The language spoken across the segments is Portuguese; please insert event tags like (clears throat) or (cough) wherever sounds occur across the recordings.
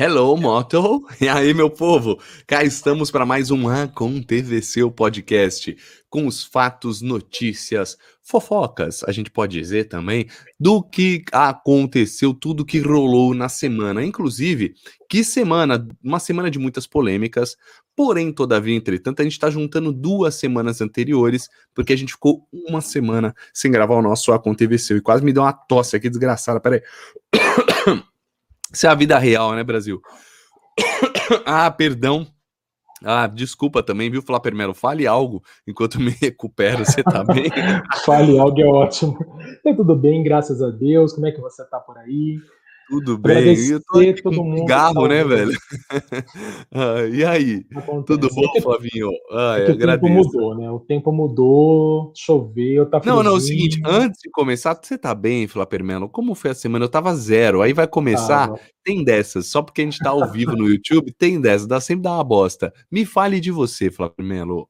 Hello, Moto! (laughs) E aí, meu povo? Cá estamos para mais um Aconteceu Podcast, com os fatos, notícias, fofocas, a gente pode dizer também, do que aconteceu, tudo que rolou na semana. Inclusive, que semana, uma semana de muitas polêmicas, porém, todavia, entretanto, a gente está juntando duas semanas anteriores, porque a gente ficou uma semana sem gravar o nosso Aconteceu, e quase me deu uma tosse aqui desgraçada, peraí. (coughs) Isso é a vida real, né, Brasil? (coughs) ah, perdão. Ah, desculpa também, viu, Flapper Melo? Fale algo enquanto me recupero. Você tá bem? (laughs) Fale algo é ótimo. Tá tudo bem, graças a Deus. Como é que você tá por aí? Tudo bem. Eu tô aqui todo com cigarro, né, velho? (laughs) ah, e aí? Acontece. Tudo bom, é Flavinho? Ah, é o tempo mudou, né? O tempo mudou, choveu, tá Não, não, é o seguinte, antes de começar, você tá bem, Flapermelo? Como foi a semana? Eu tava zero. Aí vai começar, tem dessas. Só porque a gente tá ao vivo no YouTube, tem dessas. Dá sempre dá uma bosta. Me fale de você, Flapermelo.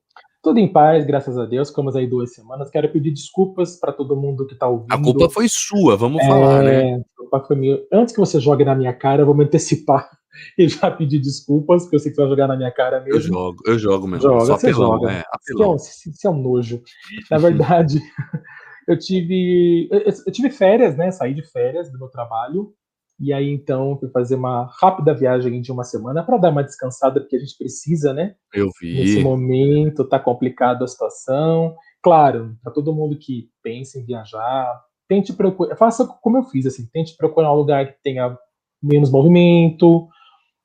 Tudo em paz, graças a Deus. Ficamos aí duas semanas. Quero pedir desculpas para todo mundo que está ouvindo. A culpa foi sua, vamos é, falar, né? A culpa foi minha. Antes que você jogue na minha cara, eu vou me antecipar (laughs) e já pedir desculpas, porque eu sei que você vai jogar na minha cara mesmo. Eu jogo, eu jogo mesmo. Joga, Só você apelão, joga. É, Isso, é um, isso é um nojo. Na verdade, (laughs) eu tive, eu tive férias, né? Saí de férias do meu trabalho e aí, então, fui fazer uma rápida viagem de uma semana para dar uma descansada, porque a gente precisa, né? Eu vi. Nesse momento, tá complicado a situação. Claro, para todo mundo que pensa em viajar, tente procurar, faça como eu fiz, assim, tente procurar um lugar que tenha menos movimento,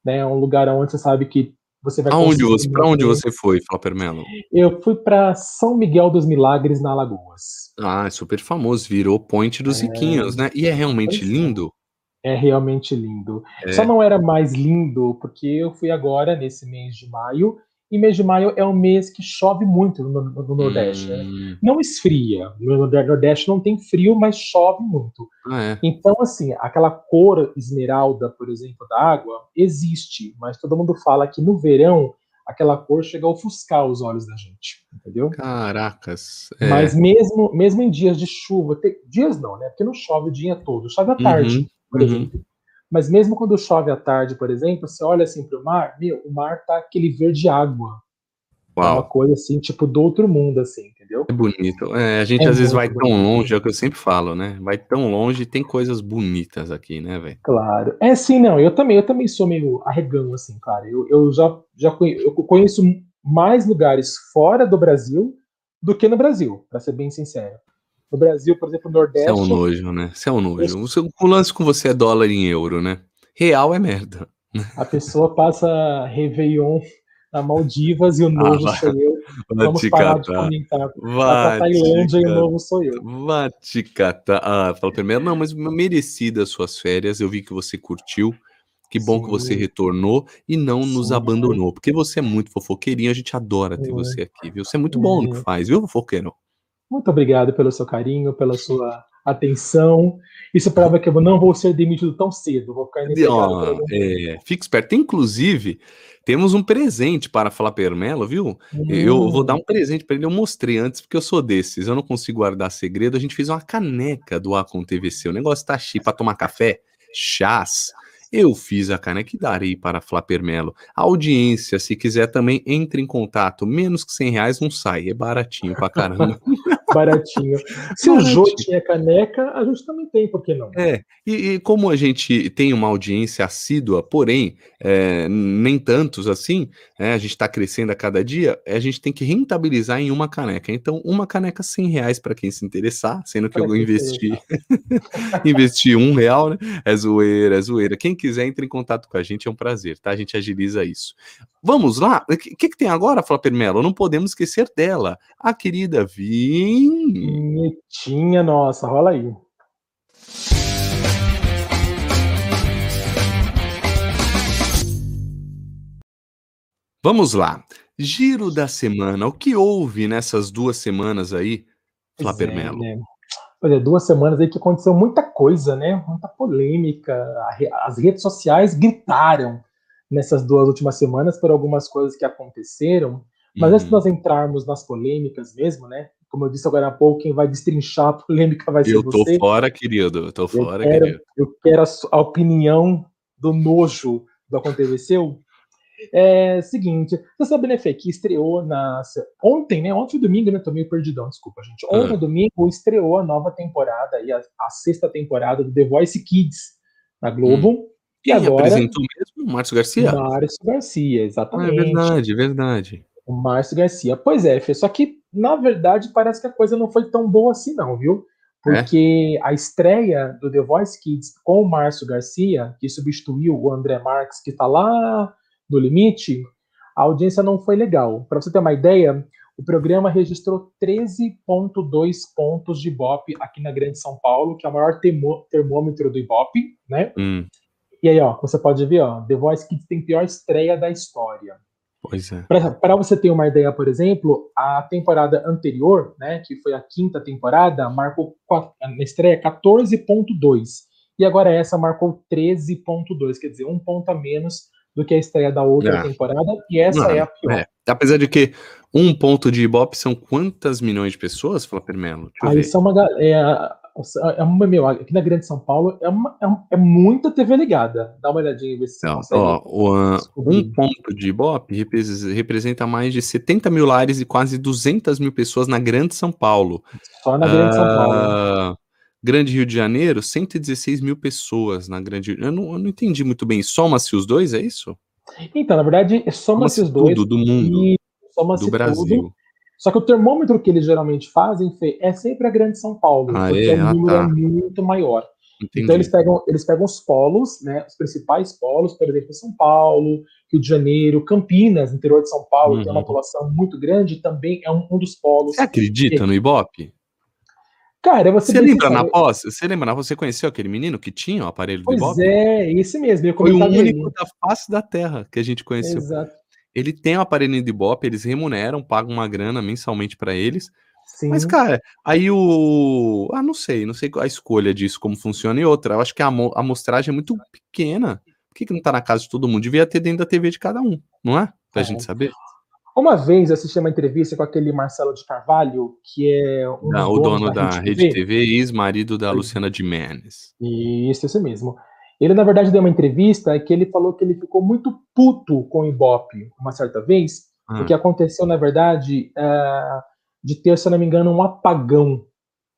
né? Um lugar onde você sabe que você vai Aonde você, para onde você foi, Flopper Melo? Eu fui para São Miguel dos Milagres, na Alagoas. Ah, é super famoso, virou point dos é... riquinhos, né? E é realmente é. lindo. É realmente lindo. É. Só não era mais lindo porque eu fui agora nesse mês de maio, e mês de maio é um mês que chove muito no, no, no Nordeste. Né? Hum. Né? Não esfria. No Nordeste não tem frio, mas chove muito. Ah, é. Então, assim, aquela cor esmeralda, por exemplo, da água, existe, mas todo mundo fala que no verão aquela cor chega a ofuscar os olhos da gente, entendeu? Caracas. É. Mas mesmo, mesmo em dias de chuva, tem, dias não, né? Porque não chove o dia todo, chove à tarde. Uhum por uhum. exemplo. Mas mesmo quando chove à tarde, por exemplo, você olha assim para o mar, meu, o mar tá aquele verde água. Uau. É uma coisa assim, tipo, do outro mundo, assim, entendeu? É bonito. É, a gente é às vezes vai bonito. tão longe, é o que eu sempre falo, né? Vai tão longe e tem coisas bonitas aqui, né, velho? Claro. É sim, não. Eu também, eu também sou meio arregão, assim, cara. Eu, eu já, já conheço, eu conheço mais lugares fora do Brasil do que no Brasil, para ser bem sincero. No Brasil, por exemplo, no Nordeste. Isso é um nojo, né? Isso é um nojo. O, seu, o lance com você é dólar em euro, né? Real é merda. A pessoa passa Réveillon na Maldivas e o ah, nojo ah, sou eu. Vamos parar catar. de comentar. Vai Tailândia e o novo sou eu. Vai te catar. Ah, fala primeiro. Não, mas merecidas suas férias. Eu vi que você curtiu. Que bom Sim. que você retornou e não Sim. nos abandonou. Porque você é muito fofoqueirinho, a gente adora ter é. você aqui, viu? Você é muito bom no que é. faz, viu, fofoqueiro? Muito obrigado pelo seu carinho, pela sua atenção. Isso prova que eu não vou ser demitido tão cedo. Vou ficar oh, é, Fique esperto. Inclusive, temos um presente para falar Permelo, viu? Hum. Eu vou dar um presente para ele. Eu mostrei antes, porque eu sou desses. Eu não consigo guardar segredo. A gente fez uma caneca do Acon TVC. O negócio tá chique para tomar café, chás. Eu fiz a caneca e darei para Flapermelo. Audiência, se quiser também, entre em contato. Menos que 100 reais não sai, é baratinho pra caramba. (laughs) baratinho. (laughs) Se o Jô tinha caneca, a gente também tem, por que não? É, e, e como a gente tem uma audiência assídua, porém, é, nem tantos assim, é, a gente está crescendo a cada dia, a gente tem que rentabilizar em uma caneca. Então, uma caneca 100 reais para quem se interessar, sendo que pra eu investi, investi (laughs) um real, né? É zoeira, é zoeira. Quem quiser, entre em contato com a gente, é um prazer, tá? A gente agiliza isso. Vamos lá? O que, que, tem agora, Flapper Melo? Não podemos esquecer dela, a querida Vin. Vinhetinha nossa, rola aí. Vamos lá. Giro da semana. O que houve nessas duas semanas aí, é, Melo? Né? Olha, duas semanas aí que aconteceu muita coisa, né? Muita polêmica. As redes sociais gritaram nessas duas últimas semanas por algumas coisas que aconteceram. Mas uhum. antes de nós entrarmos nas polêmicas mesmo, né? Como eu disse agora há pouco, quem vai destrinchar a polêmica vai ser eu você. Eu tô fora, querido. Eu tô fora, quero, querido. Eu quero a, opinião do nojo do Aconteceu. É seguinte, você sabe, né, Fê, que estreou na. Ontem, né? Ontem domingo, né? Tô meio perdidão, desculpa, gente. Ontem, ah. domingo, estreou a nova temporada, e a, a, sexta temporada do The Voice Kids na Globo. Hum. E Quem agora. apresentou mesmo? Márcio Garcia? Márcio Garcia, exatamente. Ah, é verdade, verdade. O Márcio Garcia. Pois é, Fê, só que, na verdade, parece que a coisa não foi tão boa assim, não, viu? É? Porque é? a estreia do The Voice Kids com o Márcio Garcia, que substituiu o André Marques, que está lá no limite, a audiência não foi legal. Para você ter uma ideia, o programa registrou 13,2 pontos de Ibope aqui na Grande São Paulo, que é o maior termômetro do Ibope, né? Hum. E aí, ó, você pode ver, ó, The Voice Kids tem pior estreia da história. Pois é. Para você ter uma ideia, por exemplo, a temporada anterior, né, que foi a quinta temporada, marcou na estreia 14.2. E agora essa marcou 13.2, quer dizer, um ponto a menos do que a estreia da outra é. temporada, e essa Não, é a pior. É. Apesar de que um ponto de Ibope são quantas milhões de pessoas, Fala Melo? Aí ver. são uma é, é uma, meu, aqui na Grande São Paulo é, uma, é, é muita TV ligada. Dá uma olhadinha e vê se Não, ó, um ponto de Ibope representa mais de 70 mil lares e quase 200 mil pessoas na Grande São Paulo. Só na Grande uh, São Paulo. Ah, Grande Rio de Janeiro, 116 mil pessoas na Grande eu não, eu não entendi muito bem. Soma-se os dois, é isso? Então, na verdade, soma-se os dois. Tudo do mundo. do Brasil. Tudo. Só que o termômetro que eles geralmente fazem Fê, é sempre a Grande São Paulo, ah, porque é? o ah, número tá. é muito maior. Entendi. Então eles pegam, eles pegam os polos, né, os principais polos, por exemplo, São Paulo, Rio de Janeiro, Campinas, interior de São Paulo, uhum. tem uma uhum. população muito grande, também é um, um dos polos. Você acredita que... no Ibope? Cara, você, você lembra na pós? Você lembra? Você conheceu aquele menino que tinha o aparelho pois do Ibope? Pois é, esse mesmo. Foi o único da face da Terra que a gente conheceu. Exato. Ele tem o um aparelho do Ibope, eles remuneram, pagam uma grana mensalmente para eles. Sim. Mas, cara, aí o. Ah, não sei, não sei a escolha disso, como funciona. E outra, eu acho que a amostragem é muito pequena. Por que, que não tá na casa de todo mundo? Devia ter dentro da TV de cada um, não é? Pra é. gente saber. Uma vez eu assisti uma entrevista com aquele Marcelo de Carvalho, que é um não, o dono da, da Rede TV, TV ex-marido da Luciana de Mendes. Isso, esse mesmo. Ele, na verdade, deu uma entrevista que ele falou que ele ficou muito puto com o Ibope uma certa vez, ah. porque aconteceu, na verdade, uh, de ter, se eu não me engano, um apagão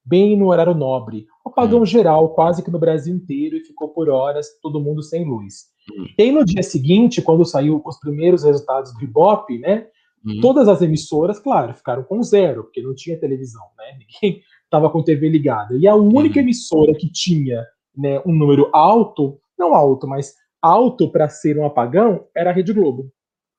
bem no horário nobre. Um apagão hum. geral, quase que no Brasil inteiro, e ficou por horas todo mundo sem luz. Hum. E aí, no dia seguinte, quando saiu os primeiros resultados do Ibope, né, Uhum. Todas as emissoras, claro, ficaram com zero, porque não tinha televisão, né? (laughs) Ninguém estava com TV ligada. E a única uhum. emissora que tinha né, um número alto, não alto, mas alto para ser um apagão, era a Rede Globo.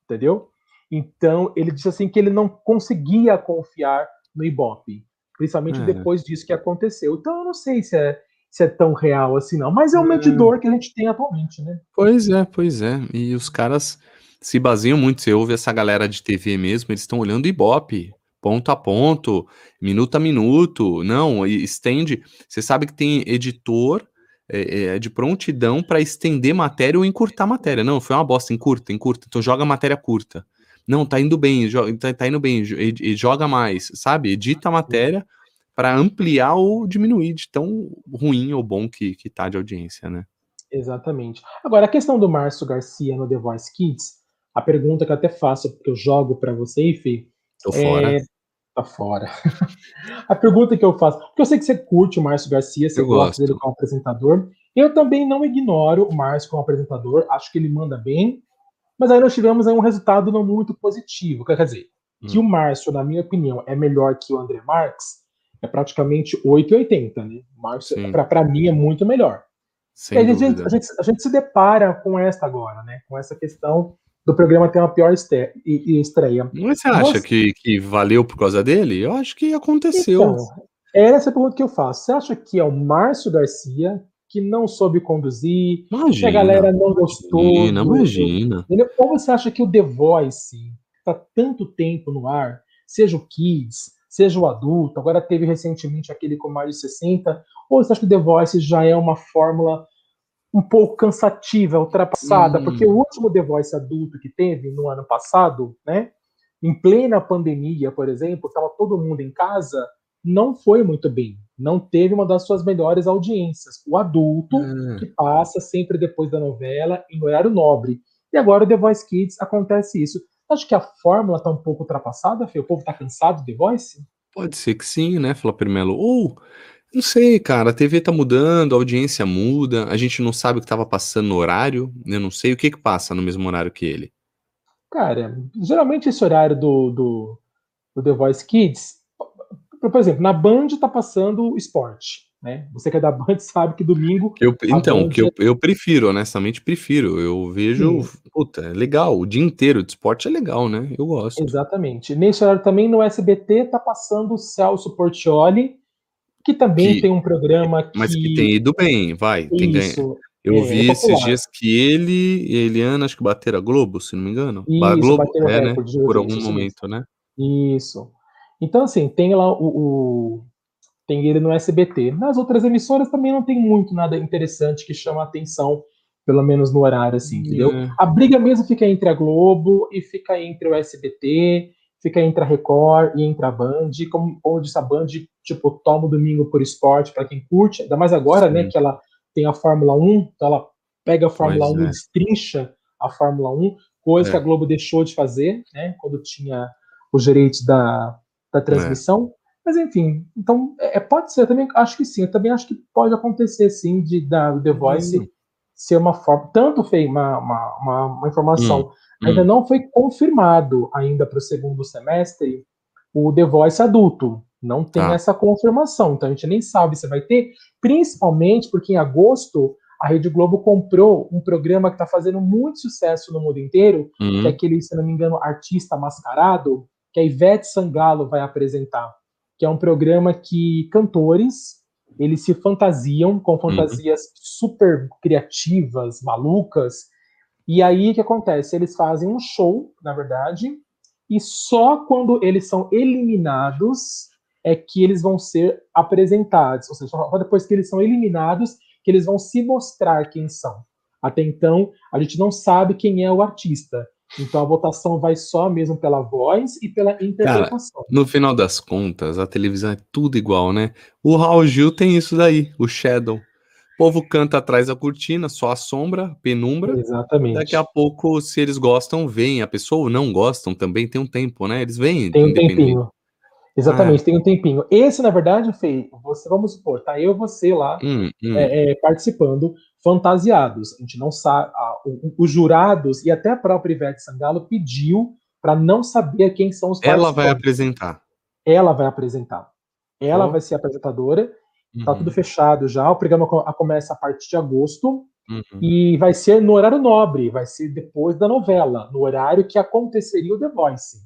Entendeu? Então, ele disse assim que ele não conseguia confiar no Ibope, principalmente é. depois disso que aconteceu. Então, eu não sei se é, se é tão real assim, não, mas é um é. medidor que a gente tem atualmente, né? Pois é, pois é. E os caras se baseiam muito. Você ouve essa galera de TV mesmo, eles estão olhando Ibope, ponto a ponto, minuto a minuto. Não, estende. Você sabe que tem editor é, é, de prontidão para estender matéria ou encurtar matéria. Não, foi uma bosta, encurta, encurta. Então joga matéria curta. Não, tá indo bem, tá, tá indo bem, e joga mais, sabe? Edita a matéria para ampliar ou diminuir de tão ruim ou bom que, que tá de audiência, né? Exatamente. Agora, a questão do Márcio Garcia no The Voice Kids, a pergunta que eu até faço, porque eu jogo para você, Fê. Tô fora. Tá fora. (laughs) a pergunta que eu faço, porque eu sei que você curte o Márcio Garcia, você eu gosta gosto. dele como apresentador. Eu também não ignoro o Márcio como apresentador, acho que ele manda bem, mas aí nós tivemos aí um resultado não muito positivo. Quer dizer, hum. que o Márcio, na minha opinião, é melhor que o André Marques, é praticamente 8,80, né? O Márcio, para mim, é muito melhor. A gente, a, gente, a gente se depara com essa agora, né? Com essa questão do programa ter uma pior estreia. Mas você acha que, que valeu por causa dele? Eu acho que aconteceu. Então, essa é a pergunta que eu faço. Você acha que é o Márcio Garcia que não soube conduzir, imagina, que a galera não gostou? Imagina, do, imagina. Ou você acha que o The Voice está tanto tempo no ar, seja o Kids, seja o adulto, agora teve recentemente aquele com mais de 60, ou você acha que o The Voice já é uma fórmula um pouco cansativa, ultrapassada, hum. porque o último The Voice adulto que teve no ano passado, né, em plena pandemia, por exemplo, estava todo mundo em casa, não foi muito bem. não teve uma das suas melhores audiências. O adulto, hum. que passa sempre depois da novela, em horário nobre. E agora o The Voice Kids acontece isso. Acho que a fórmula está um pouco ultrapassada, Fê? O povo está cansado de The Voice? Pode ser que sim, né, Flávio Melo? Ou, não sei, cara, a TV tá mudando, a audiência muda, a gente não sabe o que estava passando no horário, eu não sei o que que passa no mesmo horário que ele. Cara, geralmente esse horário do, do, do The Voice Kids por exemplo, na Band tá passando esporte. Né? Você que é da Band (laughs) sabe que domingo. Eu, então, Band... que eu, eu prefiro, honestamente, prefiro. Eu vejo. Sim. Puta, é legal. O dia inteiro de esporte é legal, né? Eu gosto. Exatamente. Nesse horário também no SBT tá passando o Celso Portioli, que também que, tem um programa que. Mas que tem ido bem, vai. Tem ganho. Eu é, vi é esses dias que ele e Eliana, acho que bateram a Globo, se não me engano. Isso, a Globo, é, né? Por algum momento, né? Isso. Então, assim, tem lá o, o, tem ele no SBT. Nas outras emissoras também não tem muito nada interessante que chama a atenção, pelo menos no horário, assim, entendeu? É. A briga mesmo fica entre a Globo e fica entre o SBT, fica entre a Record e entre a Band, como, como disse a Band, tipo, toma o domingo por esporte para quem curte, ainda mais agora, né, Sim. né, que ela tem a Fórmula 1, então ela pega a Fórmula pois 1 é. e destrincha a Fórmula 1, coisa é. que a Globo deixou de fazer, né, quando tinha os direitos da, da transmissão. É. Mas enfim, então é, é, pode ser, também acho que sim, eu também acho que pode acontecer sim de da The Voice. Ser uma forma, tanto foi uma, uma, uma, uma informação, hum. ainda hum. não foi confirmado ainda para o segundo semestre o The Voice adulto. Não tem ah. essa confirmação, então a gente nem sabe se vai ter, principalmente porque em agosto a Rede Globo comprou um programa que está fazendo muito sucesso no mundo inteiro, hum. que é aquele, se não me engano, artista mascarado, que a Ivete Sangalo vai apresentar, que é um programa que cantores eles se fantasiam com fantasias uhum. super criativas, malucas. E aí o que acontece? Eles fazem um show, na verdade, e só quando eles são eliminados é que eles vão ser apresentados. Ou seja, só depois que eles são eliminados que eles vão se mostrar quem são. Até então, a gente não sabe quem é o artista. Então a votação vai só mesmo pela voz e pela interpretação. Cara, no final das contas, a televisão é tudo igual, né? O Raul Gil tem isso daí, o Shadow. O povo canta atrás da cortina, só a sombra, penumbra. Exatamente. Daqui a pouco, se eles gostam, vem. A pessoa ou não gostam também tem um tempo, né? Eles vêm. Tem um tempinho. Exatamente, é. tem um tempinho. Esse, na verdade, Fê, você, vamos supor, tá eu e você lá hum, hum. É, é, participando fantasiados. A gente não sabe. Os jurados e até a própria Ivete Sangalo pediu para não saber quem são os Ela vai apresentar. Ela vai apresentar. Ela oh. vai ser apresentadora. Tá uhum. Tudo fechado já. O programa começa a partir de agosto. Uhum. E vai ser no horário nobre, vai ser depois da novela, no horário que aconteceria o The Voice.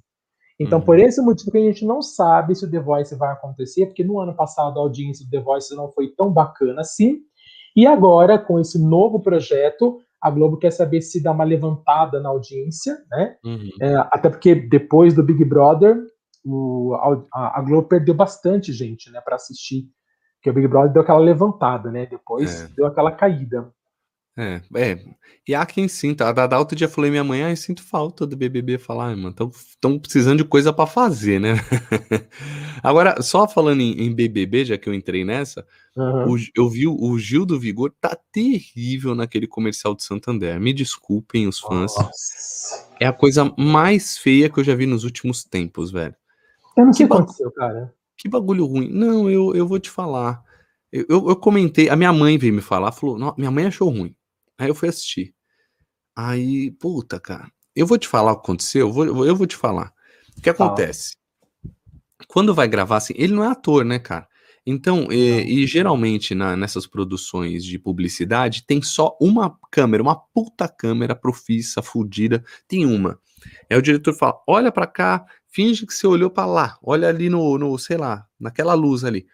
Então, uhum. por esse motivo que a gente não sabe se o The Voice vai acontecer, porque no ano passado a audiência do The Voice não foi tão bacana assim. E agora, com esse novo projeto, a Globo quer saber se dá uma levantada na audiência, né? Uhum. É, até porque depois do Big Brother, o, a, a, Globo perdeu bastante gente, né, para assistir. Porque o Big Brother deu aquela levantada, né? Depois é. deu aquela caída. É, é. E há quem sinta. A Dada outro dia falei minha mãe, ah, eu sinto falta do BBB. Falar, ah, mano, estão precisando de coisa para fazer, né? (laughs) Agora, só falando em, em, BBB, já que eu entrei nessa, uhum. o, eu vi o Gil do Vigor tá terrível naquele comercial de Santander. Me desculpem os fãs. Nossa. É a coisa mais feia que eu já vi nos últimos tempos, velho. Eu não sei o que aconteceu, cara. Que bagulho ruim. Não, eu, eu vou te falar. Eu, eu, eu comentei, a minha mãe veio me falar, falou, minha mãe achou ruim. Aí eu fui assistir. Aí, puta, cara. Eu vou te falar o que aconteceu, eu vou, eu vou te falar. O que acontece? Quando vai gravar assim, ele não é ator, né, cara? Então, e, e geralmente na, nessas produções de publicidade tem só uma câmera, uma puta câmera profissa, fudida, tem uma. Aí o diretor fala: olha para cá, finge que você olhou para lá, olha ali no, no, sei lá, naquela luz ali.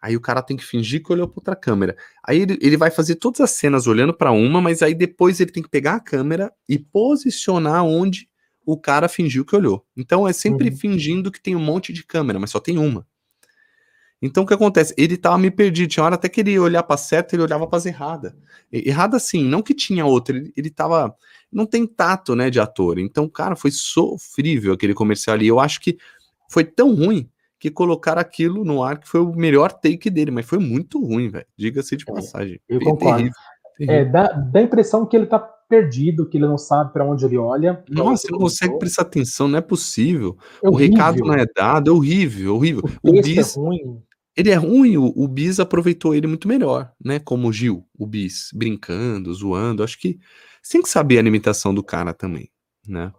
Aí o cara tem que fingir que olhou para outra câmera. Aí ele, ele vai fazer todas as cenas olhando para uma, mas aí depois ele tem que pegar a câmera e posicionar onde o cara fingiu que olhou. Então é sempre uhum. fingindo que tem um monte de câmera, mas só tem uma. Então o que acontece? Ele tava me perdido. Tinha hora até que ele ia olhar para certa, ele olhava para as errada. Errada assim, não que tinha outra, ele, ele tava. Não tem tato, né, de ator. Então, cara, foi sofrível aquele comercial ali. Eu acho que foi tão ruim que colocaram aquilo no ar, que foi o melhor take dele, mas foi muito ruim, velho. Diga-se de é, passagem. É, eu concordo. Terrível, terrível. É, dá, dá a impressão que ele tá perdido, que ele não sabe para onde ele olha. Nossa, você não consegue prestar atenção, não é possível. É o recado não é dado, é horrível, horrível. O, o é Bis, é ruim. Ele é ruim, o, o Bis aproveitou ele muito melhor, né? Como o Gil, o Bis, brincando, zoando. Acho que você tem que saber a limitação do cara também, né?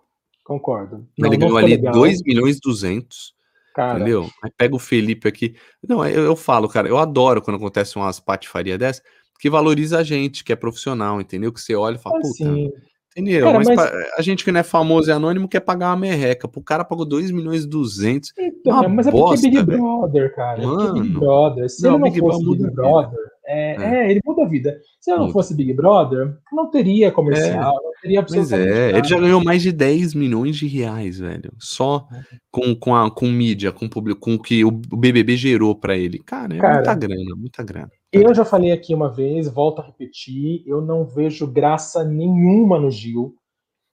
Concordo. Não, ele ganhou ali legal. 2 milhões e 200. Cara. Entendeu? Aí pega o Felipe aqui. Não, eu, eu falo, cara, eu adoro quando acontece umas patifaria dessa, que valoriza a gente, que é profissional, entendeu? Que você olha e fala, puta, assim, entendeu? Cara, mas, mas... A gente que não é famoso e anônimo quer pagar uma merreca. Pro cara pagou 2 milhões e 200. Então, mas é porque é Big Brother, cara. Mano, é Big Brother. Se não, ele não Big fosse Big Brother, é, é. é, ele muda a vida. Se não fosse Big Brother, não teria comercial, é. não teria Pois é, ele já ganhou mais de 10 milhões de reais, velho. Só com, com, a, com mídia, com, público, com o que o BBB gerou para ele. Cara, é Cara, muita grana, muita grana. Eu já falei aqui uma vez, volto a repetir, eu não vejo graça nenhuma no Gil.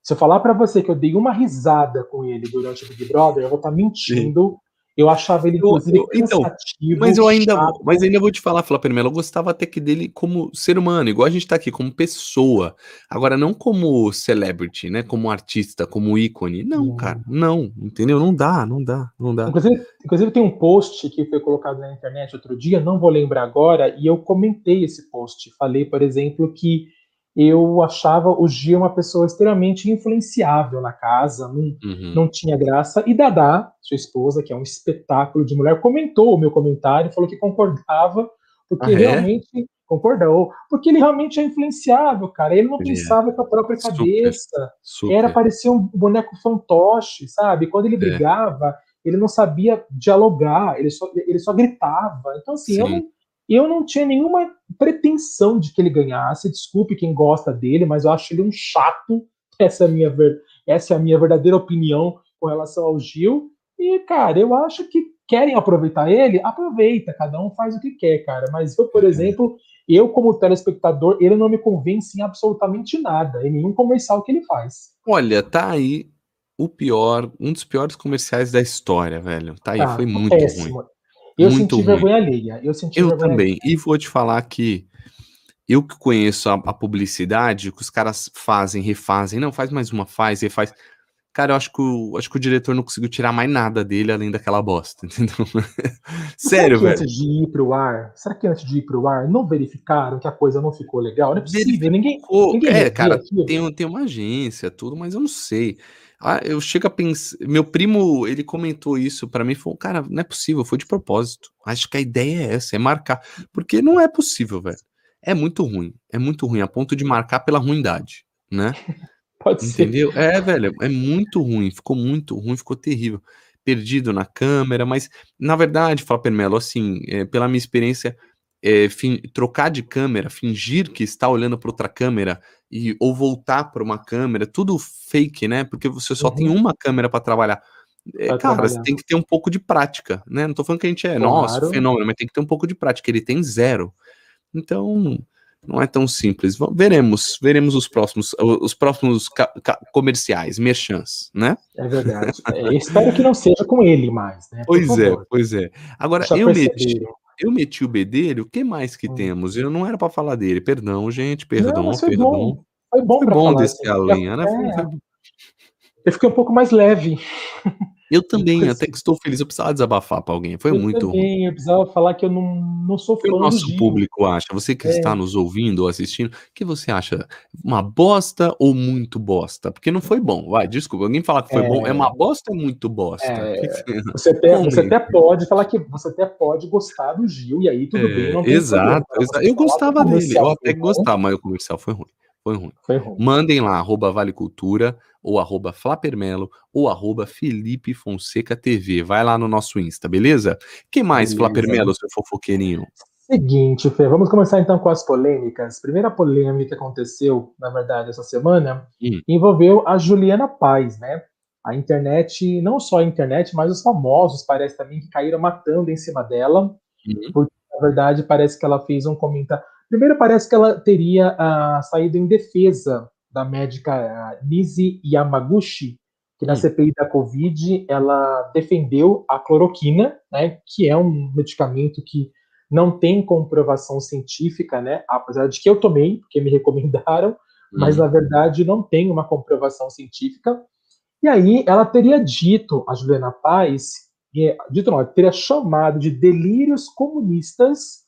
Se eu falar para você que eu dei uma risada com ele durante o Big Brother, eu vou estar tá mentindo. Sim. Eu achava ele, inclusive, eu, então, mas eu ainda, chato. mas ainda vou te falar, Flávio Melo, eu gostava até que dele como ser humano, igual a gente tá aqui, como pessoa. Agora, não como celebrity, né? Como artista, como ícone. Não, hum. cara, não, entendeu? Não dá, não dá, não dá. Inclusive, inclusive, tem um post que foi colocado na internet outro dia, não vou lembrar agora, e eu comentei esse post. Falei, por exemplo, que eu achava o Gil uma pessoa extremamente influenciável na casa, não, uhum. não tinha graça. E Dadá, sua esposa, que é um espetáculo de mulher, comentou o meu comentário, falou que concordava, porque ah, é? realmente concordou, porque ele realmente é influenciável, cara. Ele não ele pensava é. com a própria cabeça. Super, super. Era parecia um boneco fantoche, sabe? Quando ele é. brigava, ele não sabia dialogar, ele só, ele só gritava. Então, assim, Sim. eu não eu não tinha nenhuma pretensão de que ele ganhasse. Desculpe quem gosta dele, mas eu acho ele um chato. (laughs) Essa é a minha, ver... Essa é a minha verdadeira opinião com relação ao Gil. E, cara, eu acho que querem aproveitar ele, aproveita, cada um faz o que quer, cara. Mas eu, por exemplo, eu, como telespectador, ele não me convence em absolutamente nada, em nenhum comercial que ele faz. Olha, tá aí o pior, um dos piores comerciais da história, velho. Tá aí, ah, foi muito péssimo. ruim. Eu muito senti ruim. vergonha alheia. Eu, senti eu também. Alheia. E vou te falar que eu que conheço a, a, publicidade, que os caras fazem, refazem, não, faz mais uma, faz, refaz. Cara, eu acho que o, acho que o diretor não conseguiu tirar mais nada dele além daquela bosta, (laughs) entendeu? Sério, velho. Antes de ir pro ar, será que antes de ir pro ar não verificaram que a coisa não ficou legal? Não é possível, ninguém, ninguém. É, cara, tem, tem uma agência, tudo, mas eu não sei. Ah, eu chego a pensar. Meu primo, ele comentou isso para mim, falou: Cara, não é possível, foi de propósito. Acho que a ideia é essa, é marcar. Porque não é possível, velho. É muito ruim. É muito ruim, a ponto de marcar pela ruindade, né? (laughs) Pode Entendeu? ser. É, velho, é muito ruim. Ficou muito ruim, ficou terrível. Perdido na câmera, mas na verdade, Flapper Melo, assim, é, pela minha experiência, é, trocar de câmera, fingir que está olhando para outra câmera e ou voltar para uma câmera, tudo fake, né? Porque você só uhum. tem uma câmera para trabalhar. É, cara, trabalhar. você tem que ter um pouco de prática, né? Não tô falando que a gente é, claro. nossa, fenômeno, mas tem que ter um pouco de prática. Ele tem zero. Então, não é tão simples. Veremos, veremos os próximos, os próximos comerciais, merchants, né? É verdade. É, espero que não seja com ele mais, né? Pois é, pois é. Agora, eu meti, eu meti o B dele, o que mais que hum. temos? Eu não era para falar dele, perdão, gente, perdão, não, foi perdão. Bom. Foi bom, foi bom descer a lenha, né? É. Eu fiquei um pouco mais leve. (laughs) Eu também, até que estou feliz. Eu precisava desabafar para alguém. Foi eu muito também, ruim. Eu precisava falar que eu não, não sou fã. O nosso público acha, você que é. está nos ouvindo ou assistindo, o que você acha? Uma bosta ou muito bosta? Porque não foi bom. Vai, desculpa. Alguém falar que foi é. bom, é uma bosta ou muito bosta? É. Você, até, você até pode falar que você até pode gostar do Gil, e aí tudo bem. Não exato, exato. Eu gostava dele. Eu até gostava, mas o comercial foi ruim. Foi ruim. Foi ruim. Mandem lá, arroba Vale Cultura, ou arroba Flapermelo, ou arroba Felipe Fonseca TV. Vai lá no nosso Insta, beleza? que mais, beleza. Flapermelo, seu fofoqueirinho? Seguinte, Fê, vamos começar então com as polêmicas. Primeira polêmica que aconteceu, na verdade, essa semana, hum. envolveu a Juliana Paz, né? A internet, não só a internet, mas os famosos, parece também, que caíram matando em cima dela, hum. porque, na verdade, parece que ela fez um comentário. Primeiro, parece que ela teria uh, saído em defesa da médica uh, Nisi Yamaguchi, que na hum. CPI da Covid ela defendeu a cloroquina, né, que é um medicamento que não tem comprovação científica, né, apesar de que eu tomei, porque me (laughs) recomendaram, mas hum. na verdade não tem uma comprovação científica. E aí ela teria dito, a Juliana Paz, dito não, teria chamado de delírios comunistas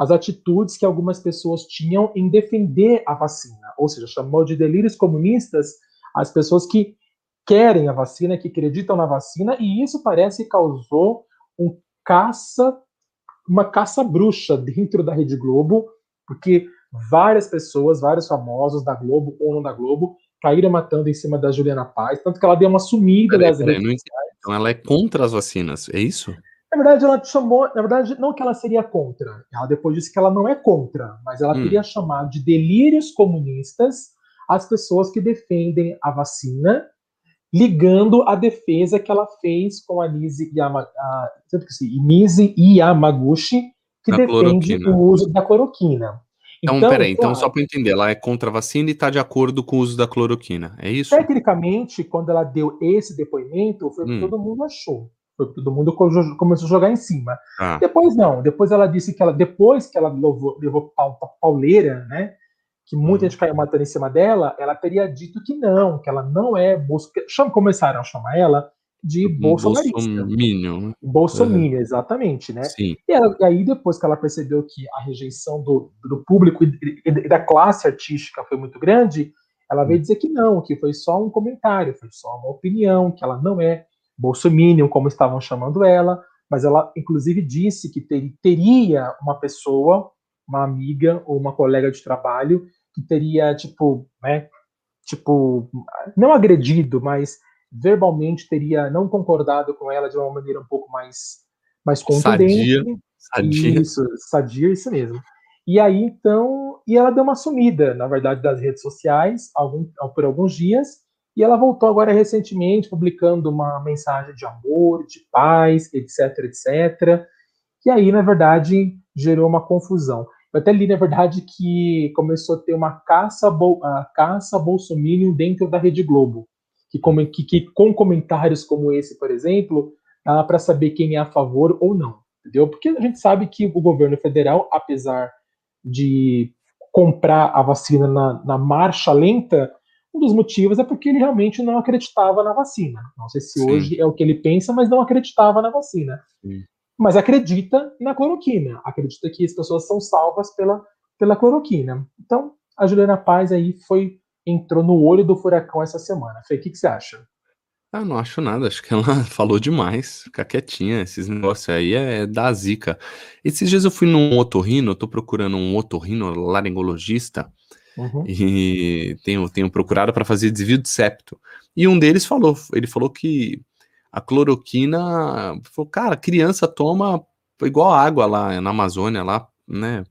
as atitudes que algumas pessoas tinham em defender a vacina, ou seja, chamou de delírios comunistas as pessoas que querem a vacina, que acreditam na vacina, e isso parece que causou um caça, uma caça bruxa dentro da Rede Globo, porque várias pessoas, vários famosos da Globo ou não da Globo, caíram matando em cima da Juliana Paz, tanto que ela deu uma sumida peraí, das peraí, redes sociais. Então ela é contra as vacinas, é isso? Na verdade, ela chamou, na verdade, não que ela seria contra, ela depois disse que ela não é contra, mas ela hum. teria chamado de delírios comunistas as pessoas que defendem a vacina ligando a defesa que ela fez com a Nise, Yama, a, Nise Yamaguchi, que defende cloroquina. o uso da cloroquina. Então, então peraí, então só para entender, ela é contra a vacina e está de acordo com o uso da cloroquina, é isso? Tecnicamente, quando ela deu esse depoimento, foi o que hum. todo mundo achou. Todo mundo começou a jogar em cima. Ah. Depois não, depois ela disse que ela, depois que ela levou, levou pauleira, né? que muita gente caiu matando em cima dela, ela teria dito que não, que ela não é bolsonarista. Começaram a chamar ela de bolsonarista. Bolsominion. Bolsominion, é. exatamente, né? Sim. E, ela, aí, depois que ela percebeu que a rejeição do, do público e, e, da classe artística foi muito grande, ela veio hum. dizer que não, que foi só um comentário, foi só uma opinião, que ela não é bolsominion, como estavam chamando ela, mas ela, inclusive, disse que ter, teria uma pessoa, uma amiga ou uma colega de trabalho que teria, tipo, né, tipo, não agredido, mas verbalmente teria não concordado com ela de uma maneira um pouco mais, mais contundente. Sadia. Sadia. Isso, sadia, isso mesmo. E aí, então, e ela deu uma sumida, na verdade, das redes sociais algum, por alguns dias, e ela voltou agora recentemente, publicando uma mensagem de amor, de paz, etc, etc. E aí, na verdade, gerou uma confusão. Eu até li, na verdade, que começou a ter uma caça, a caça bolsominion dentro da Rede Globo, que, que, que com comentários como esse, por exemplo, dá para saber quem é a favor ou não, entendeu? Porque a gente sabe que o governo federal, apesar de comprar a vacina na, na marcha lenta, um dos motivos é porque ele realmente não acreditava na vacina. Não sei se Sim. hoje é o que ele pensa, mas não acreditava na vacina. Sim mas acredita na cloroquina, acredita que as pessoas são salvas pela, pela cloroquina. Então, a Juliana Paz aí foi entrou no olho do furacão essa semana. Fê, o que, que você acha? Ah, não acho nada, acho que ela (laughs) falou demais, ficar quietinha, esses negócios aí é da zica. Esses dias eu fui num otorrino, eu tô procurando um otorrino laringologista, uhum. e tenho, tenho procurado para fazer desvio de septo. E um deles falou, ele falou que a cloroquina, falou, cara, criança toma igual água lá na Amazônia, lá, né,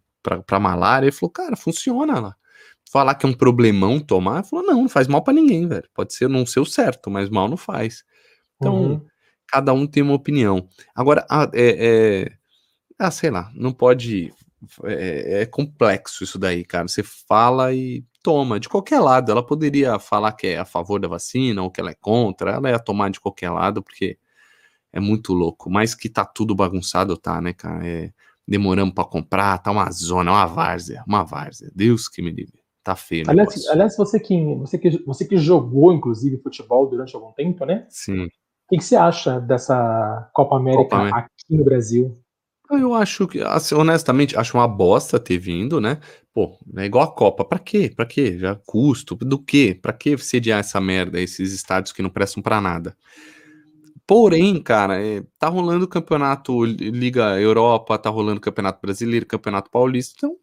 pra malária. Ele falou, cara, funciona lá. Falar que é um problemão tomar, falou, não, não faz mal para ninguém, velho. Pode ser não ser o certo, mas mal não faz. Então, uhum. cada um tem uma opinião. Agora, é, é, ah, sei lá, não pode. É, é complexo isso daí, cara. Você fala e toma, de qualquer lado. Ela poderia falar que é a favor da vacina ou que ela é contra, ela ia tomar de qualquer lado, porque é muito louco. Mas que tá tudo bagunçado, tá, né, cara? É, demoramos para comprar, tá uma zona, uma várzea, uma várzea. Deus que me livre. Tá feio. Aliás, aliás, você, que, você, que, você que jogou, inclusive, futebol durante algum tempo, né? Sim. O que, que você acha dessa Copa América, Copa América. aqui no Brasil? Eu acho que, assim, honestamente, acho uma bosta ter vindo, né? Pô, é igual a Copa. Pra quê? Pra quê? Já custo? Do quê? Pra que sediar essa merda, esses estádios que não prestam pra nada? Porém, cara, é, tá rolando campeonato Liga Europa, tá rolando campeonato brasileiro, campeonato paulista, então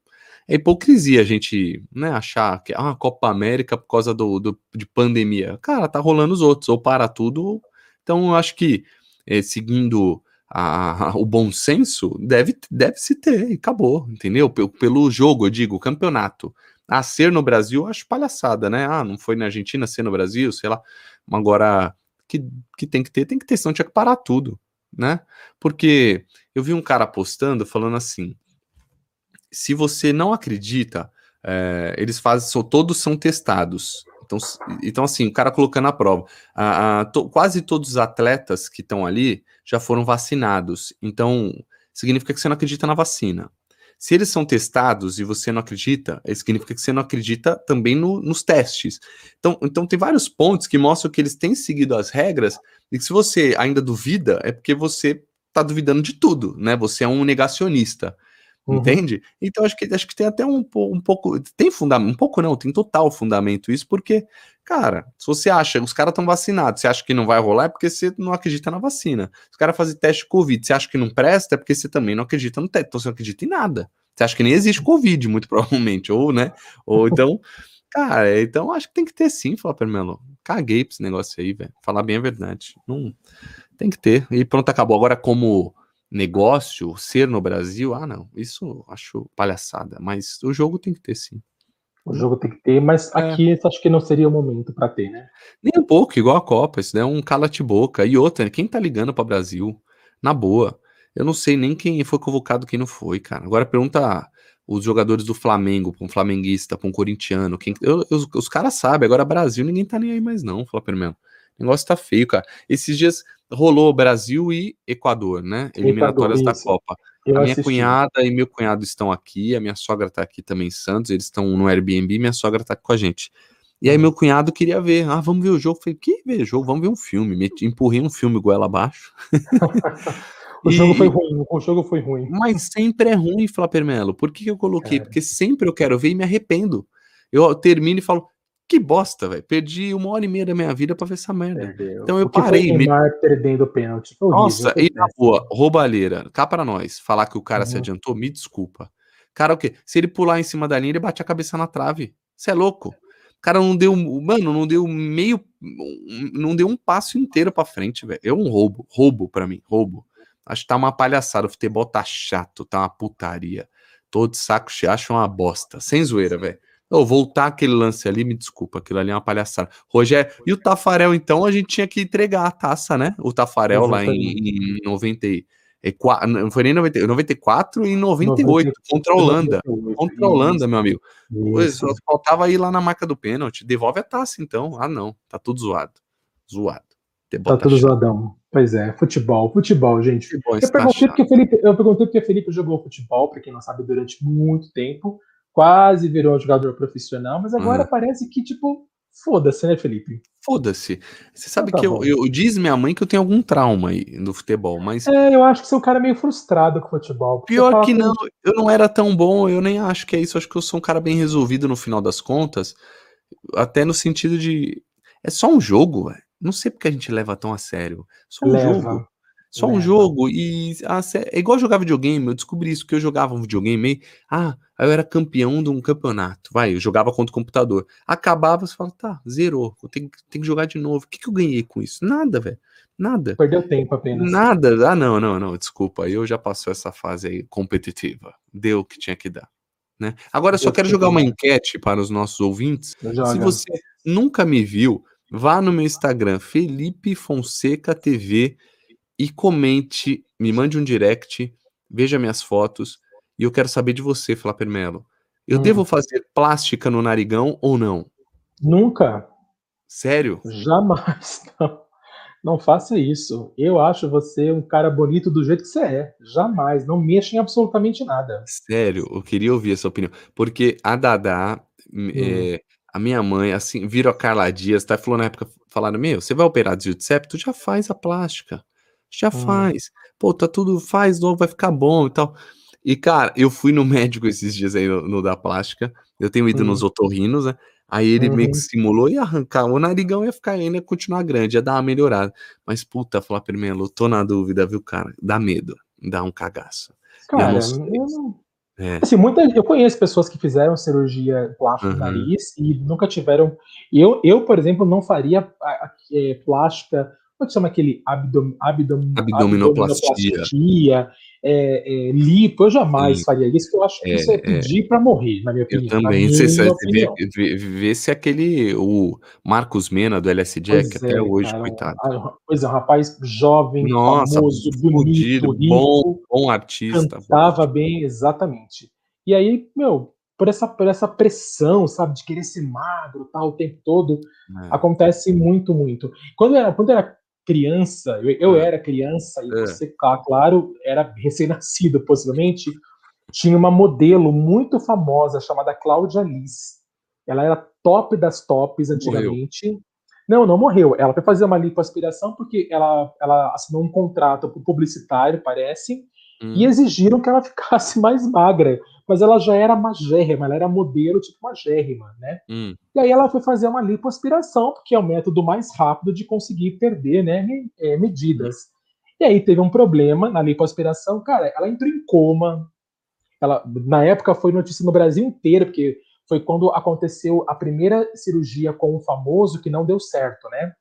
é hipocrisia a gente né, achar que ah, Copa América por causa do, do, de pandemia. Cara, tá rolando os outros, ou para tudo. Então eu acho que é, seguindo a, o bom senso, deve, deve se ter, e acabou, entendeu? Pelo, pelo jogo, eu digo, campeonato. A ser no Brasil, acho palhaçada, né? Ah, não foi na Argentina, ser no Brasil, sei lá. Agora, que, que tem que ter, tem que ter, senão tinha que parar tudo, né? Porque eu vi um cara postando falando assim: se você não acredita, é, eles fazem, todos são testados. Então, então assim, o cara colocando a prova. To, quase todos os atletas que estão ali já foram vacinados. Então, significa que você não acredita na vacina. Se eles são testados e você não acredita, significa que você não acredita também no, nos testes. Então, então, tem vários pontos que mostram que eles têm seguido as regras e que se você ainda duvida, é porque você está duvidando de tudo, né? Você é um negacionista. Uhum. Entende? Então acho que acho que tem até um, um pouco. Tem fundamento, um pouco não, tem total fundamento isso, porque, cara, se você acha, os caras estão vacinados, você acha que não vai rolar, é porque você não acredita na vacina. Se os caras fazem teste de Covid, você acha que não presta, é porque você também não acredita no teste, então você não acredita em nada. Você acha que nem existe Covid, muito (laughs) provavelmente, ou, né? Ou (laughs) então, cara, então acho que tem que ter sim, Flopper Melo. Caguei pra esse negócio aí, velho. Falar bem a verdade. Não, tem que ter. E pronto, acabou. Agora, como negócio ser no Brasil, ah, não, isso acho palhaçada, mas o jogo tem que ter sim. O jogo tem que ter, mas é. aqui acho que não seria o momento para ter, né? Nem um pouco, igual a Copa, isso é um cala-te-boca. E outra, quem tá ligando para Brasil? Na boa. Eu não sei nem quem foi convocado, quem não foi, cara. Agora pergunta os jogadores do Flamengo, para um flamenguista, para um corintiano, quem, eu, eu, os caras sabem, agora Brasil ninguém tá nem aí mais não, fala primeiro. O negócio tá feio, cara. Esses dias rolou Brasil e Equador, né? Eliminatórias Equador, da Copa. Eu a minha assisti. cunhada e meu cunhado estão aqui, a minha sogra tá aqui também em Santos, eles estão no Airbnb, minha sogra tá aqui com a gente. E aí meu cunhado queria ver, ah, vamos ver o jogo. Eu falei, que ver jogo? Vamos ver um filme. Me empurrei um filme goela abaixo. (laughs) o e... jogo foi ruim, o jogo foi ruim. Mas sempre é ruim, Flapper Melo. Por que, que eu coloquei? Porque sempre eu quero ver e me arrependo. Eu termino e falo, que bosta, velho. Perdi uma hora e meia da minha vida pra ver essa merda. Perdeu. Então eu parei. O Neymar me... perdendo o pênalti. Nossa, e na boa, roubalheira. Cá pra nós. Falar que o cara uhum. se adiantou, me desculpa. Cara, o quê? Se ele pular em cima da linha, ele bate a cabeça na trave. Você é louco? O cara não deu, mano, não deu meio, não deu um passo inteiro para frente, velho. É um roubo, roubo para mim, roubo. Acho que tá uma palhaçada, o futebol tá chato, tá uma putaria. Todo saco cheio, acho uma bosta, sem zoeira, velho. Oh, voltar aquele lance ali, me desculpa, aquilo ali é uma palhaçada. Rogério, e o Tafarel, então, a gente tinha que entregar a taça, né? O Tafarel Exatamente. lá em, em 94, não foi nem 90, 94 e 98, 98 contra a Holanda. 98, contra a Holanda, meu amigo. Isso. Só faltava ir lá na marca do pênalti. Devolve a taça, então. Ah, não. Tá tudo zoado. Zoado. Tá tudo zoadão. Pois é, futebol, futebol, gente. Futebol eu, perguntei porque Felipe, eu perguntei porque Felipe jogou futebol, para quem não sabe, durante muito tempo quase virou um jogador profissional, mas agora uhum. parece que, tipo, foda-se, né, Felipe? Foda-se. Você sabe então, tá que eu, eu, diz minha mãe que eu tenho algum trauma aí no futebol, mas. É, eu acho que você é um cara meio frustrado com o futebol. Pior que não, eu não era tão bom, eu nem acho que é isso. Eu acho que eu sou um cara bem resolvido no final das contas. Até no sentido de. É só um jogo, velho. Não sei porque a gente leva tão a sério. Só um leva. jogo. Só um jogo. E é igual jogar videogame. Eu descobri isso, que eu jogava um videogame. E, ah, eu era campeão de um campeonato. Vai, eu jogava contra o computador. Acabava, você fala, tá, zerou. Eu tenho, tenho que jogar de novo. O que, que eu ganhei com isso? Nada, velho. Nada. Perdeu tempo apenas. Nada. Ah, não, não, não. Desculpa. Eu já passou essa fase aí competitiva. Deu o que tinha que dar. Né? Agora, eu só quero jogar uma enquete para os nossos ouvintes. Se você nunca me viu, vá no meu Instagram, Felipe Fonseca TV e comente, me mande um direct, veja minhas fotos e eu quero saber de você, Flapper Melo. Eu hum. devo fazer plástica no narigão ou não? Nunca. Sério? Jamais. (laughs) Não. Não faça isso. Eu acho você um cara bonito do jeito que você é. Jamais. Não mexa em absolutamente nada. Sério, eu queria ouvir essa opinião. Porque a Dada, hum. é, a minha mãe, assim, virou a Carla Dias, tá? Falou na época, falaram, meu, você vai operar desvio de septo? Já faz a plástica. Já hum. faz. Pô, tá tudo, faz logo, vai ficar bom e tal. E, cara, eu fui no (laughs) médico esses dias aí no, no da plástica. Eu tenho ido hum. nos otorrinos, né? Aí ele uhum. meio que uhum. simulou e arrancar. O narigão ia ficar ainda, continuar grande, ia dar uma melhorada. Mas, puta, falar primeiro, tô na dúvida, viu, cara? Dá medo, dá um cagaço. Cara, eu não. É. Assim, muita, eu conheço pessoas que fizeram cirurgia plástica uhum. nariz e nunca tiveram. Eu, eu, por exemplo, não faria é, plástica como é que chama aquele abdom, abdom, abdominoplastia? abdominoplastia é, é, lipo, eu jamais Sim. faria isso, que eu acho que é, isso é pedir é. para morrer, na minha opinião. Eu também, você, você vê, vê, vê, se aquele, o Marcos Mena do LS Jack, até é, hoje, cara, coitado. Pois é, um rapaz jovem, Nossa, famoso, bonito, rico, bom, bom artista. Cantava bom. bem, exatamente. E aí, meu, por essa, por essa pressão, sabe, de querer ser magro tal, o tempo todo. É. Acontece muito, muito. Quando eu era, quando eu era criança, eu, eu é. era criança, e é. você, claro, era recém-nascido, possivelmente, tinha uma modelo muito famosa chamada Cláudia Liz. Ela era top das tops antigamente. Morreu. Não, não morreu. Ela foi fazer uma lipoaspiração porque ela, ela assinou um contrato publicitário, parece, hum. e exigiram que ela (laughs) ficasse mais magra mas ela já era magérrima, ela era modelo tipo magérrima, né? Hum. E aí ela foi fazer uma lipoaspiração, porque é o método mais rápido de conseguir perder, né, é, medidas. E aí teve um problema na lipoaspiração, cara, ela entrou em coma. Ela, na época foi notícia no Brasil inteiro, porque foi quando aconteceu a primeira cirurgia com o famoso que não deu certo, né?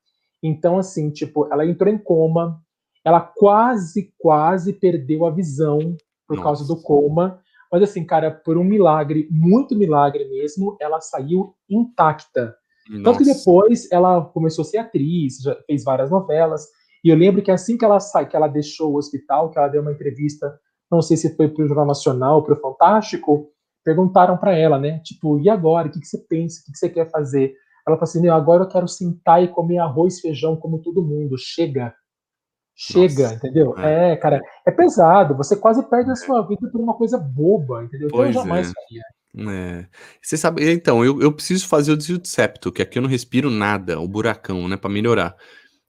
Então, assim, tipo, ela entrou em coma, ela quase, quase perdeu a visão por Nossa. causa do coma. Mas assim, cara, por um milagre, muito milagre mesmo, ela saiu intacta. Nossa. Tanto que depois ela começou a ser atriz, já fez várias novelas. E eu lembro que assim que ela sai, que ela deixou o hospital, que ela deu uma entrevista, não sei se foi para o Jornal Nacional, para o Fantástico, perguntaram para ela, né? Tipo, e agora? O que, que você pensa? O que, que você quer fazer? Ela falou assim: Meu, agora eu quero sentar e comer arroz e feijão como todo mundo. Chega. Chega, Nossa, entendeu? É. é. cara, é pesado. Você quase perde a sua vida por uma coisa boba, entendeu? Então, pois eu jamais é. faria. É. Você sabe, então, eu, eu preciso fazer o desvio de septo, que aqui eu não respiro nada, o buracão, né, para melhorar.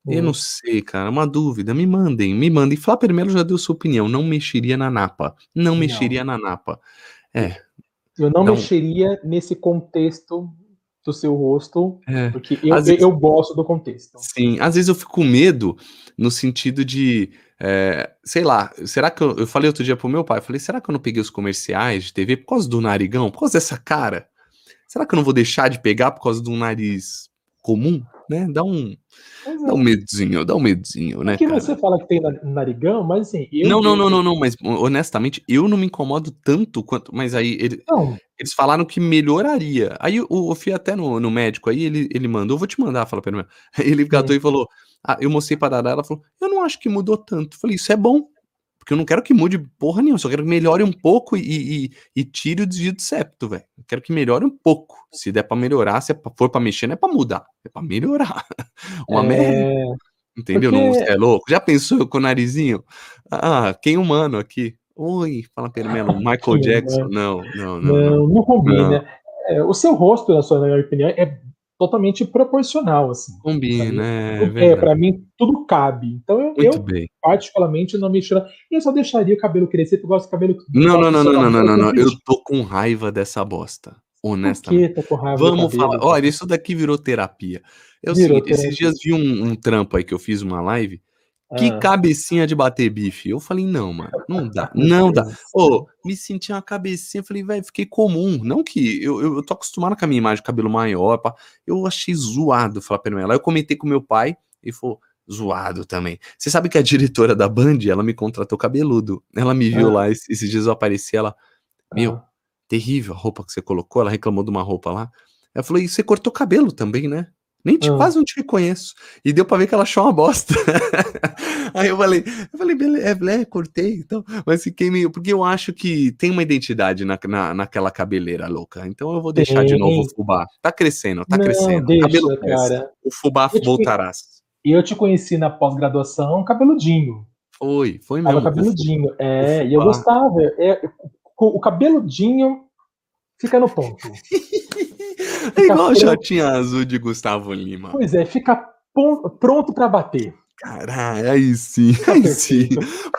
Eu não sei, cara, uma dúvida, me mandem, me mandem. Flávio Melo já deu sua opinião, não mexeria na napa. Não, não. mexeria na napa. É. Eu não, não, mexeria nesse contexto do seu rosto, é. porque eu, vezes, eu gosto do contexto. Sim, às vezes eu fico com medo no sentido de, é, sei lá, será que eu, eu falei outro dia pro meu pai, falei, será que eu não peguei os comerciais de TV por causa do narigão, por causa dessa cara? Será que eu não vou deixar de pegar por causa de um nariz comum, né? Dá um, dá um medinho, dá um medinho, né? Que você fala que tem narigão, mas assim. Eu não, não, não, não, não, mas honestamente, eu não me incomodo tanto quanto. Mas aí ele, eles falaram que melhoraria. Aí o, o fui até no, no médico, aí ele, ele mandou, eu vou te mandar, fala pelo menos. Ele (laughs) gatou e falou: ah, eu mostrei pra Dada, ela falou, eu não acho que mudou tanto. Eu falei, isso é bom, porque eu não quero que mude porra nenhuma, só quero que melhore um pouco e, e, e tire o desvio de septo, velho. Eu quero que melhore um pouco. Se der pra melhorar, se é for pra mexer, não é pra mudar, é pra melhorar. (laughs) Uma é... merda. Entendeu? Porque... Não, você é louco? Já pensou com o narizinho? Ah, quem humano aqui? Oi, fala pelo menos, Michael Jackson. Não, não, não. Não, não, não combina. É, o seu rosto, na sua opinião, é totalmente proporcional, assim. Combina, né? É, para mim tudo cabe. Então eu, eu particularmente não mexeria. Eu só deixaria o cabelo crescer, tu gosta de cabelo Não, não, não, não, não, não, não, não, Eu tô com raiva dessa bosta. Honestamente. Por que tá com raiva Vamos falar. Olha, isso daqui virou terapia. Eu virou seguinte, terapia. esses dias vi um, um trampo aí que eu fiz uma live que ah. cabecinha de bater bife. Eu falei, não, mano, (laughs) não dá, não dá. Ô, oh, me senti uma cabecinha, falei, velho, fiquei comum. Não que eu, eu, eu, tô acostumado com a minha imagem de cabelo maior, pá. eu achei zoado falar pra ela. Eu comentei com meu pai e falou, zoado também. Você sabe que a diretora da Band, ela me contratou cabeludo. Ela me viu ah. lá, esses dias eu apareci, ela, meu, ah. terrível a roupa que você colocou. Ela reclamou de uma roupa lá. Ela falou, e você cortou cabelo também, né? Nem te, ah. quase não te reconheço. E deu pra ver que ela achou uma bosta. (laughs) Aí eu falei, eu falei, beleza, é, cortei, então. Mas fiquei meio. Porque eu acho que tem uma identidade na, na, naquela cabeleira louca. Então eu vou deixar de novo o fubá. Tá crescendo, tá não, crescendo. Deixa, cabelo cara. O fubá voltarás. E eu te conheci na pós-graduação cabeludinho. Foi, foi mesmo. Tava cabeludinho. É, e eu gostava. É, o cabeludinho fica no ponto. (laughs) é igual a Jotinha Azul de Gustavo Lima. Pois é, fica pronto para bater. Caralho, aí sim, aí sim.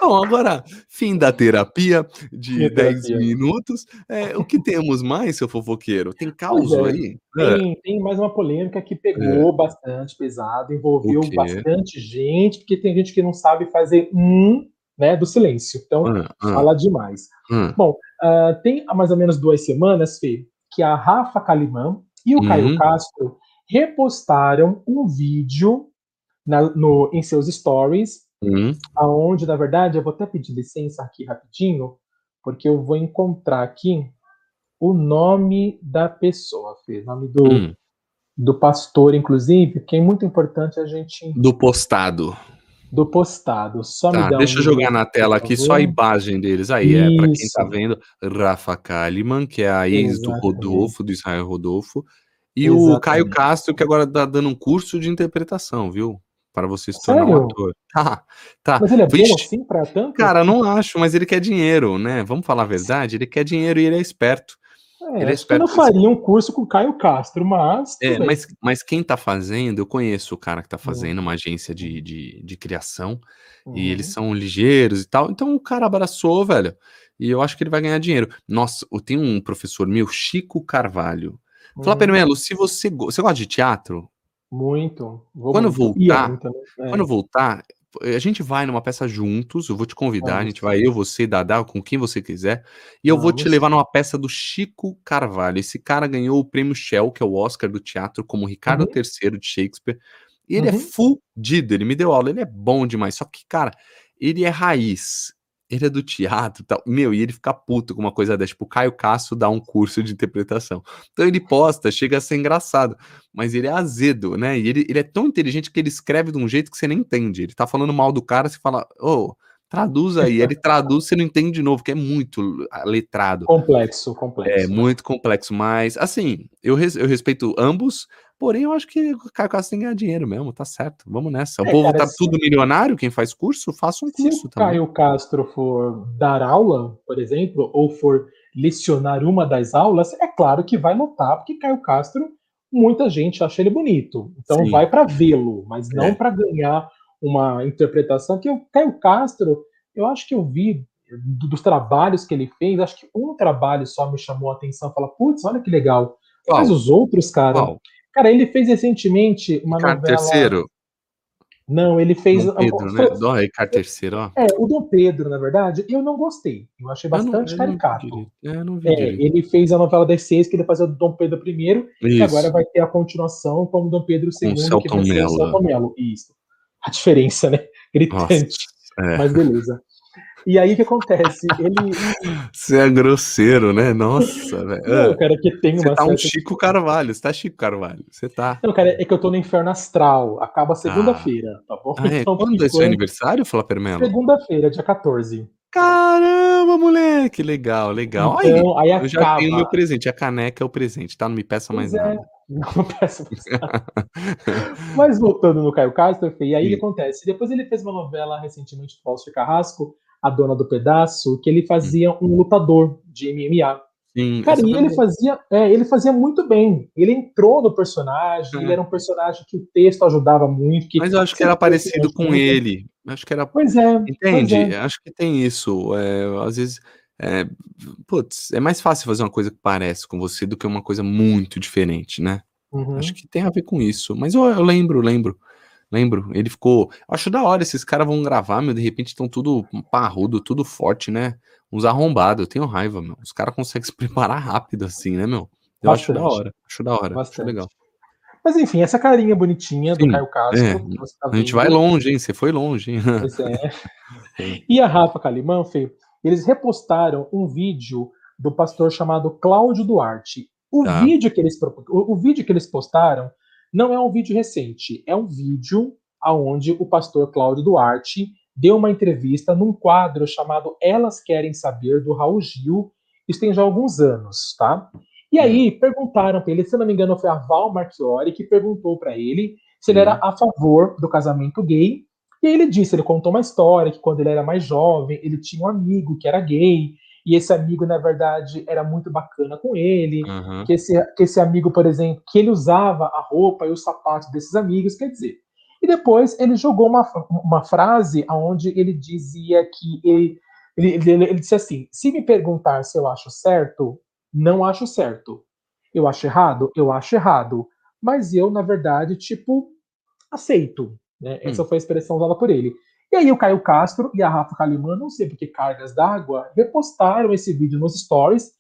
Bom, agora, fim da terapia de 10 minutos. É, o que temos mais, seu fofoqueiro? Tem caos é, aí? Tem, é. tem, mais uma polêmica que pegou é. bastante pesado, envolveu bastante gente, porque tem gente que não sabe fazer um né, do silêncio. Então, ah, ah. fala demais. Ah. Bom, uh, tem há mais ou menos duas semanas, Fê, que a Rafa Kalimã e o uhum. Caio Castro repostaram um vídeo na, no, em seus stories, uhum. aonde, na verdade, eu vou até pedir licença aqui rapidinho, porque eu vou encontrar aqui o nome da pessoa, Fê, o nome do, uhum. do pastor, inclusive, que é muito importante a gente... Do postado. Do postado. Só tá, me dá deixa um eu jogar na tela aqui só a imagem deles. Aí, Isso. é, para quem tá vendo, Rafa Kalimann, que é a ex Exatamente. do Rodolfo, do Israel Rodolfo, e Exatamente. o Caio Castro, que agora tá dando um curso de interpretação, viu? Para você se tornar Sério? um ator. (laughs) Tá, tá. Mas ele é Vixe. bom assim pra tanto? Cara, não acho, mas ele quer dinheiro, né? Vamos falar a verdade? Ele quer dinheiro e ele é esperto. É, ele é. Eu não faria um curso com o Caio Castro, mas. É, mas, mas quem tá fazendo, eu conheço o cara que tá hum. fazendo uma agência de, de, de criação uhum. e eles uhum. são ligeiros e tal. Então o cara abraçou, velho. E eu acho que ele vai ganhar dinheiro. Nossa, tem um professor meu, Chico Carvalho. Uhum. Fala, Permelo, se você, você gosta de teatro? Muito. Vou quando muito. voltar, muito, né? quando voltar, a gente vai numa peça juntos, eu vou te convidar, a gente vai eu, você, Dadá, com quem você quiser, e eu Vamos. vou te levar numa peça do Chico Carvalho. Esse cara ganhou o prêmio Shell, que é o Oscar do teatro, como Ricardo uhum. III de Shakespeare. E ele é uhum. é fudido, ele me deu aula, ele é bom demais. Só que, cara, ele é raiz ele é do teatro tal. Meu, e ele fica puto com uma coisa dessa. Tipo, o Caio Castro dá um curso de interpretação. Então ele posta, chega a ser engraçado. Mas ele é azedo, né? E ele, ele é tão inteligente que ele escreve de um jeito que você nem entende. Ele tá falando mal do cara, você fala, ô, oh, traduz aí. ele traduz, você não entende de novo, que é muito letrado. Complexo, complexo. É, muito complexo. Mas, assim, eu, res, eu respeito ambos. Porém, eu acho que o Caio Castro tem que ganhar dinheiro mesmo, tá certo. Vamos nessa. O é, povo cara, tá se... tudo milionário, quem faz curso, faça um curso se o Caio Castro for dar aula, por exemplo, ou for lecionar uma das aulas, é claro que vai notar, porque Caio Castro, muita gente acha ele bonito. Então Sim. vai para vê-lo, mas não é. para ganhar uma interpretação. Que o Caio Castro, eu acho que eu vi dos trabalhos que ele fez, acho que um trabalho só me chamou a atenção. Fala, putz, olha que legal. Qual? Mas os outros, cara. Qual? Cara, ele fez recentemente uma Ricardo novela. Terceiro. Não, ele fez. Dom Pedro, né? Dom Ricardo III, ó. É, o Dom Pedro, na verdade, eu não gostei. Eu achei bastante eu não, eu caricato. Não é, não vi é, ele fez a novela das seis, que ele fazia o Dom Pedro I, Isso. e agora vai ter a continuação com o Dom Pedro II, que vai ser o Celton Mello. Isso. A diferença, né? Gritante. Nossa, é. Mas beleza. E aí o que acontece? Ele. Você é grosseiro, né? Nossa, velho. Não, cara, que tem uma. Você tá um Chico Carvalho, você tá Chico Carvalho. Você tá. Não, cara, é que eu tô no inferno astral. Acaba segunda-feira, ah. tá bom? Ah, é? Então, Quando é seu aniversário, Flapermelo? Segunda-feira, dia 14. Caramba, moleque, legal, legal. Então, aí, aí eu já tenho meu presente, a caneca é o presente, tá? Não me peça mais é. nada. (laughs) Não peço Mas voltando no Caio Castro, e aí que acontece? Depois ele fez uma novela recentemente do Fausto Carrasco, A Dona do Pedaço, que ele fazia um lutador de MMA. Sim, Cara, e ele fazia, é, ele fazia muito bem. Ele entrou no personagem, é. ele era um personagem que o texto ajudava muito. Mas eu acho que era parecido com ele. Acho que era. Pois é. Entende? Pois é. Acho que tem isso. É, às vezes é, putz, é mais fácil fazer uma coisa que parece com você do que uma coisa muito diferente, né? Uhum. Acho que tem a ver com isso. Mas eu, eu lembro, lembro. Lembro, ele ficou. Acho da hora, esses caras vão gravar, meu, de repente estão tudo parrudo, tudo forte, né? Uns arrombados, eu tenho raiva, meu. Os caras conseguem (laughs) se preparar rápido assim, né, meu? Eu Bastante. acho da hora, acho da hora, Bastante. acho legal. Mas enfim, essa carinha bonitinha Sim, do Caio Castro. É, tá a gente vai longe, hein? Você foi longe, hein? Pois é. (laughs) e a Rafa Calimã, Fê, eles repostaram um vídeo do pastor chamado Cláudio Duarte. O, tá. vídeo que eles, o, o, vídeo que eles postaram não é um vídeo recente, é um vídeo aonde o pastor Cláudio Duarte deu uma entrevista num quadro chamado Elas Querem Saber, do Raul Gil. Isso tem já alguns anos, tá? E aí hum. perguntaram para ele, se não me engano foi a Val Marchiori que perguntou para ele se ele era hum. a favor do casamento gay e aí ele disse, ele contou uma história que quando ele era mais jovem, ele tinha um amigo que era gay, e esse amigo, na verdade, era muito bacana com ele, uhum. que, esse, que esse amigo, por exemplo, que ele usava a roupa e os sapatos desses amigos, quer dizer. E depois ele jogou uma, uma frase onde ele dizia que ele, ele, ele, ele disse assim: se me perguntar se eu acho certo, não acho certo. Eu acho errado? Eu acho errado. Mas eu, na verdade, tipo, aceito. Né? Hum. Essa foi a expressão usada por ele. E aí o Caio Castro e a Rafa Kalimann, não sei porque cargas d'água, repostaram esse vídeo nos stories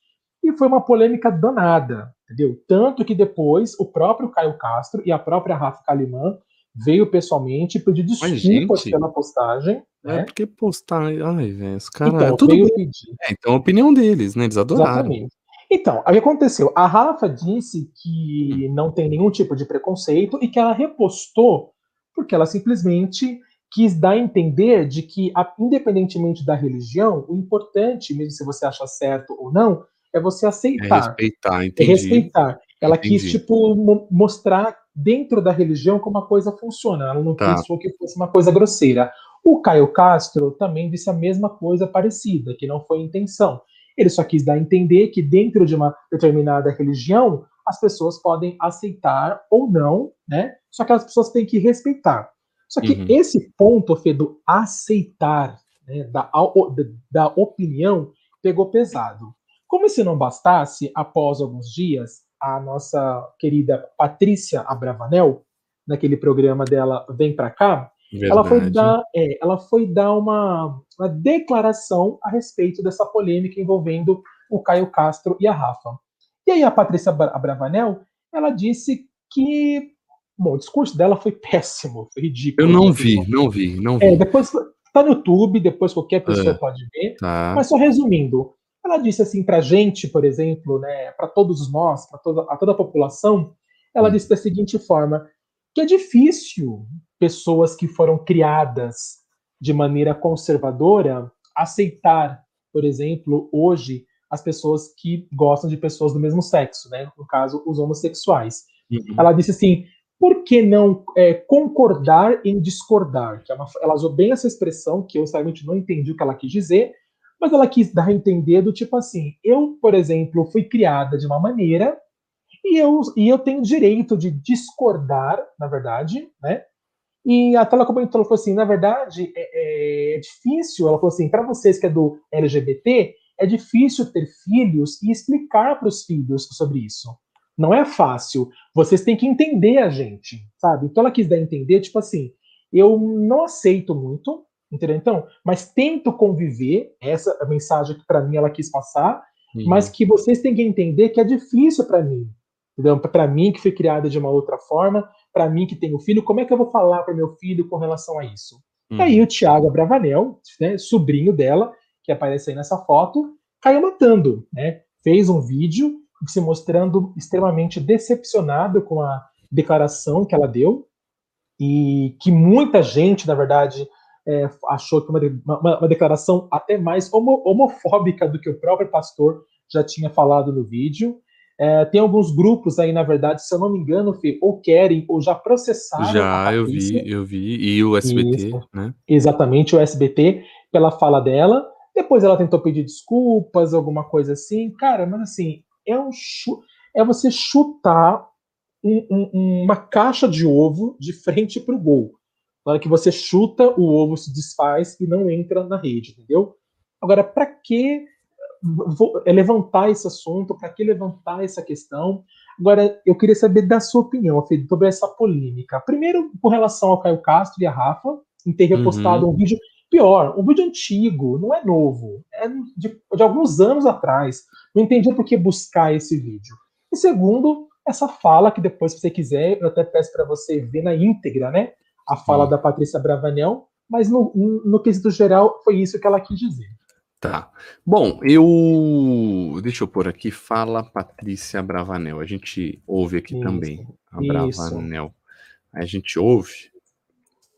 e foi uma polêmica danada, entendeu? Tanto que depois o próprio Caio Castro e a própria Rafa Kalimann veio pessoalmente pedir desculpas pela postagem. É né? porque postar. Ai, velho, os caras. Então, tudo pedir. É, então a opinião deles, né? Eles adoraram. Exatamente. Então, o que aconteceu? A Rafa disse que não tem nenhum tipo de preconceito e que ela repostou porque ela simplesmente quis dar a entender de que, independentemente da religião, o importante, mesmo se você acha certo ou não, é você aceitar. É respeitar, entendi. É respeitar. Ela entendi. quis, tipo, mostrar dentro da religião como a coisa funciona. Ela não tá. pensou que fosse uma coisa grosseira. O Caio Castro também disse a mesma coisa parecida, que não foi intenção. Ele só quis dar a entender que dentro de uma determinada religião, as pessoas podem aceitar ou não, né? Só que as pessoas têm que respeitar. Só que uhum. esse ponto, Fê, do aceitar, né, da, da opinião, pegou pesado. Como se não bastasse, após alguns dias, a nossa querida Patrícia Abravanel, naquele programa dela Vem Pra Cá, ela foi dar, é, ela foi dar uma, uma, declaração a respeito dessa polêmica envolvendo o Caio Castro e a Rafa. E aí a Patrícia Abravanel, ela disse que Bom, o discurso dela foi péssimo, foi ridículo. Eu não vi, não vi, não vi. É, depois tá no YouTube, depois qualquer pessoa é, pode ver. Tá. Mas só resumindo, ela disse assim para gente, por exemplo, né, para todos nós, para toda a toda a população, ela hum. disse da seguinte forma: que é difícil pessoas que foram criadas de maneira conservadora aceitar, por exemplo, hoje as pessoas que gostam de pessoas do mesmo sexo, né? No caso, os homossexuais. Uhum. Ela disse assim: por que não é, concordar em discordar? Que é uma, ela usou bem essa expressão, que eu sinceramente não entendi o que ela quis dizer, mas ela quis dar a entender do tipo assim: eu, por exemplo, fui criada de uma maneira e eu, e eu tenho direito de discordar, na verdade, né? E até ela comentou, ela falou assim, na verdade, é, é difícil, ela falou assim, para vocês que é do LGBT, é difícil ter filhos e explicar para os filhos sobre isso. Não é fácil. Vocês têm que entender a gente, sabe? Então ela quis dar a entender, tipo assim, eu não aceito muito, entendeu? Então, mas tento conviver, essa é a mensagem que para mim ela quis passar, uhum. mas que vocês têm que entender que é difícil para mim. Entendeu? Para mim que fui criada de uma outra forma, para mim que tenho filho, como é que eu vou falar para meu filho com relação a isso? Uhum. Aí o Tiago Bravanel, né, sobrinho dela, que aparece aí nessa foto, caiu matando, né? Fez um vídeo se mostrando extremamente decepcionado com a declaração que ela deu e que muita gente, na verdade, é, achou que uma, uma, uma, declaração até mais homo, homofóbica do que o próprio pastor já tinha falado no vídeo. É, tem alguns grupos aí, na verdade, se eu não me engano, Fê, ou querem ou já processaram. Já, eu vi, eu vi. E o SBT, Isso. né? Exatamente, o SBT, pela fala dela. Depois ela tentou pedir desculpas, alguma coisa assim. Cara, mas assim, é, um é você chutar um, um, uma caixa de ovo de frente para o gol. Na hora que você chuta, o ovo se desfaz e não entra na rede, entendeu? Agora, para que é levantar esse assunto? Para que levantar essa questão? Agora, eu queria saber da sua opinião, Felipe, sobre essa polêmica. Primeiro, com relação ao Caio Castro e a Rafa, em ter repostado uhum. um vídeo Pior, um vídeo antigo, não é novo, é de, de alguns anos atrás. Não entendi por que buscar esse vídeo. E segundo, essa fala, que depois, se você quiser, eu até peço para você ver na íntegra, né? A fala hum. da Patrícia Bravanel, mas no, no, quesito geral, foi isso que ela quis dizer. Tá. Bom, eu. Deixa eu pôr aqui, fala Patrícia Bravanel. A gente ouve aqui isso, também. A Bravanel. A gente ouve.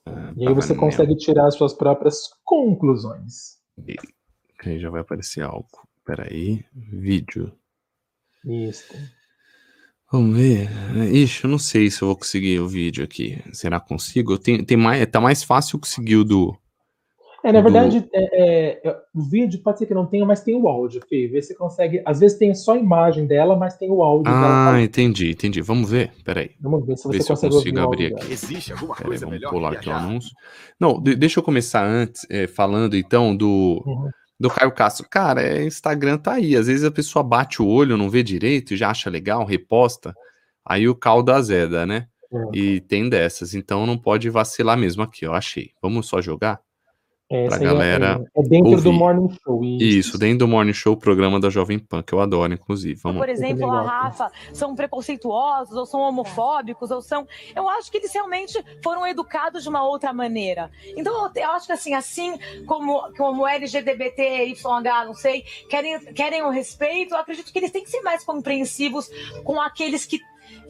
Ah, e aí você consegue tirar as suas próprias conclusões. E aí já vai aparecer algo. Peraí, vídeo. Isso. Vamos ver. Ixi, eu não sei se eu vou conseguir o vídeo aqui. Será que consigo? Tem, tem mais, tá mais fácil conseguir o do, é, na verdade, do... é, é, o vídeo pode ser que não tenha, mas tem o áudio, Fê. Vê se consegue. Às vezes tem só a imagem dela, mas tem o áudio ah, dela. Ah, entendi, entendi. Vamos ver? Peraí. Vamos ver se você consegue se eu consigo abrir aqui. Existe alguma Peraí, coisa vamos pular aqui o anúncio. Não, de, deixa eu começar antes, é, falando então do. Uhum. Do Caio Castro. Cara, é, Instagram tá aí. Às vezes a pessoa bate o olho, não vê direito, já acha legal, reposta. Aí o caldo azeda, né? Uhum. E tem dessas. Então não pode vacilar mesmo aqui, ó. Achei. Vamos só jogar? É, pra galera. É, é dentro ouvir. do Morning Show. Isso. isso. dentro do Morning Show, o programa da Jovem Pan, que eu adoro, inclusive. Vamos Por exemplo, a Rafa são preconceituosos, ou são homofóbicos, ou são. Eu acho que eles realmente foram educados de uma outra maneira. Então, eu acho que assim, assim como, como LGBT, YH, não sei, querem, querem o respeito, eu acredito que eles têm que ser mais compreensivos com aqueles que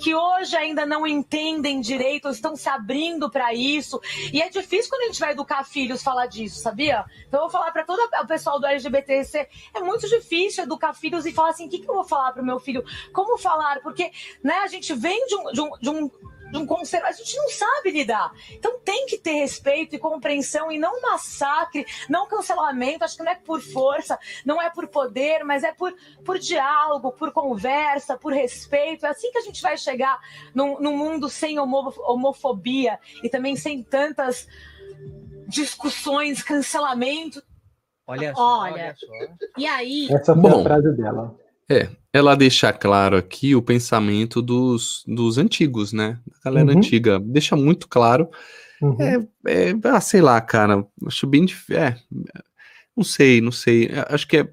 que hoje ainda não entendem direito, estão se abrindo para isso. E é difícil quando a gente vai educar filhos falar disso, sabia? Então eu vou falar para todo o pessoal do LGBTC, é muito difícil educar filhos e falar assim, o que, que eu vou falar para o meu filho? Como falar? Porque né, a gente vem de um, de um, de um um conselho, a gente não sabe lidar. Então tem que ter respeito e compreensão e não massacre, não cancelamento. Acho que não é por força, não é por poder, mas é por, por diálogo, por conversa, por respeito. É assim que a gente vai chegar num, num mundo sem homofobia e também sem tantas discussões, cancelamento. Olha só, olha, olha só. E aí? Essa foi Bom, a frase dela. É, ela deixa claro aqui o pensamento dos, dos antigos, né? Da galera uhum. antiga. Deixa muito claro. Uhum. É, é, ah, sei lá, cara. Acho bem difícil. É, não sei, não sei. Acho que é.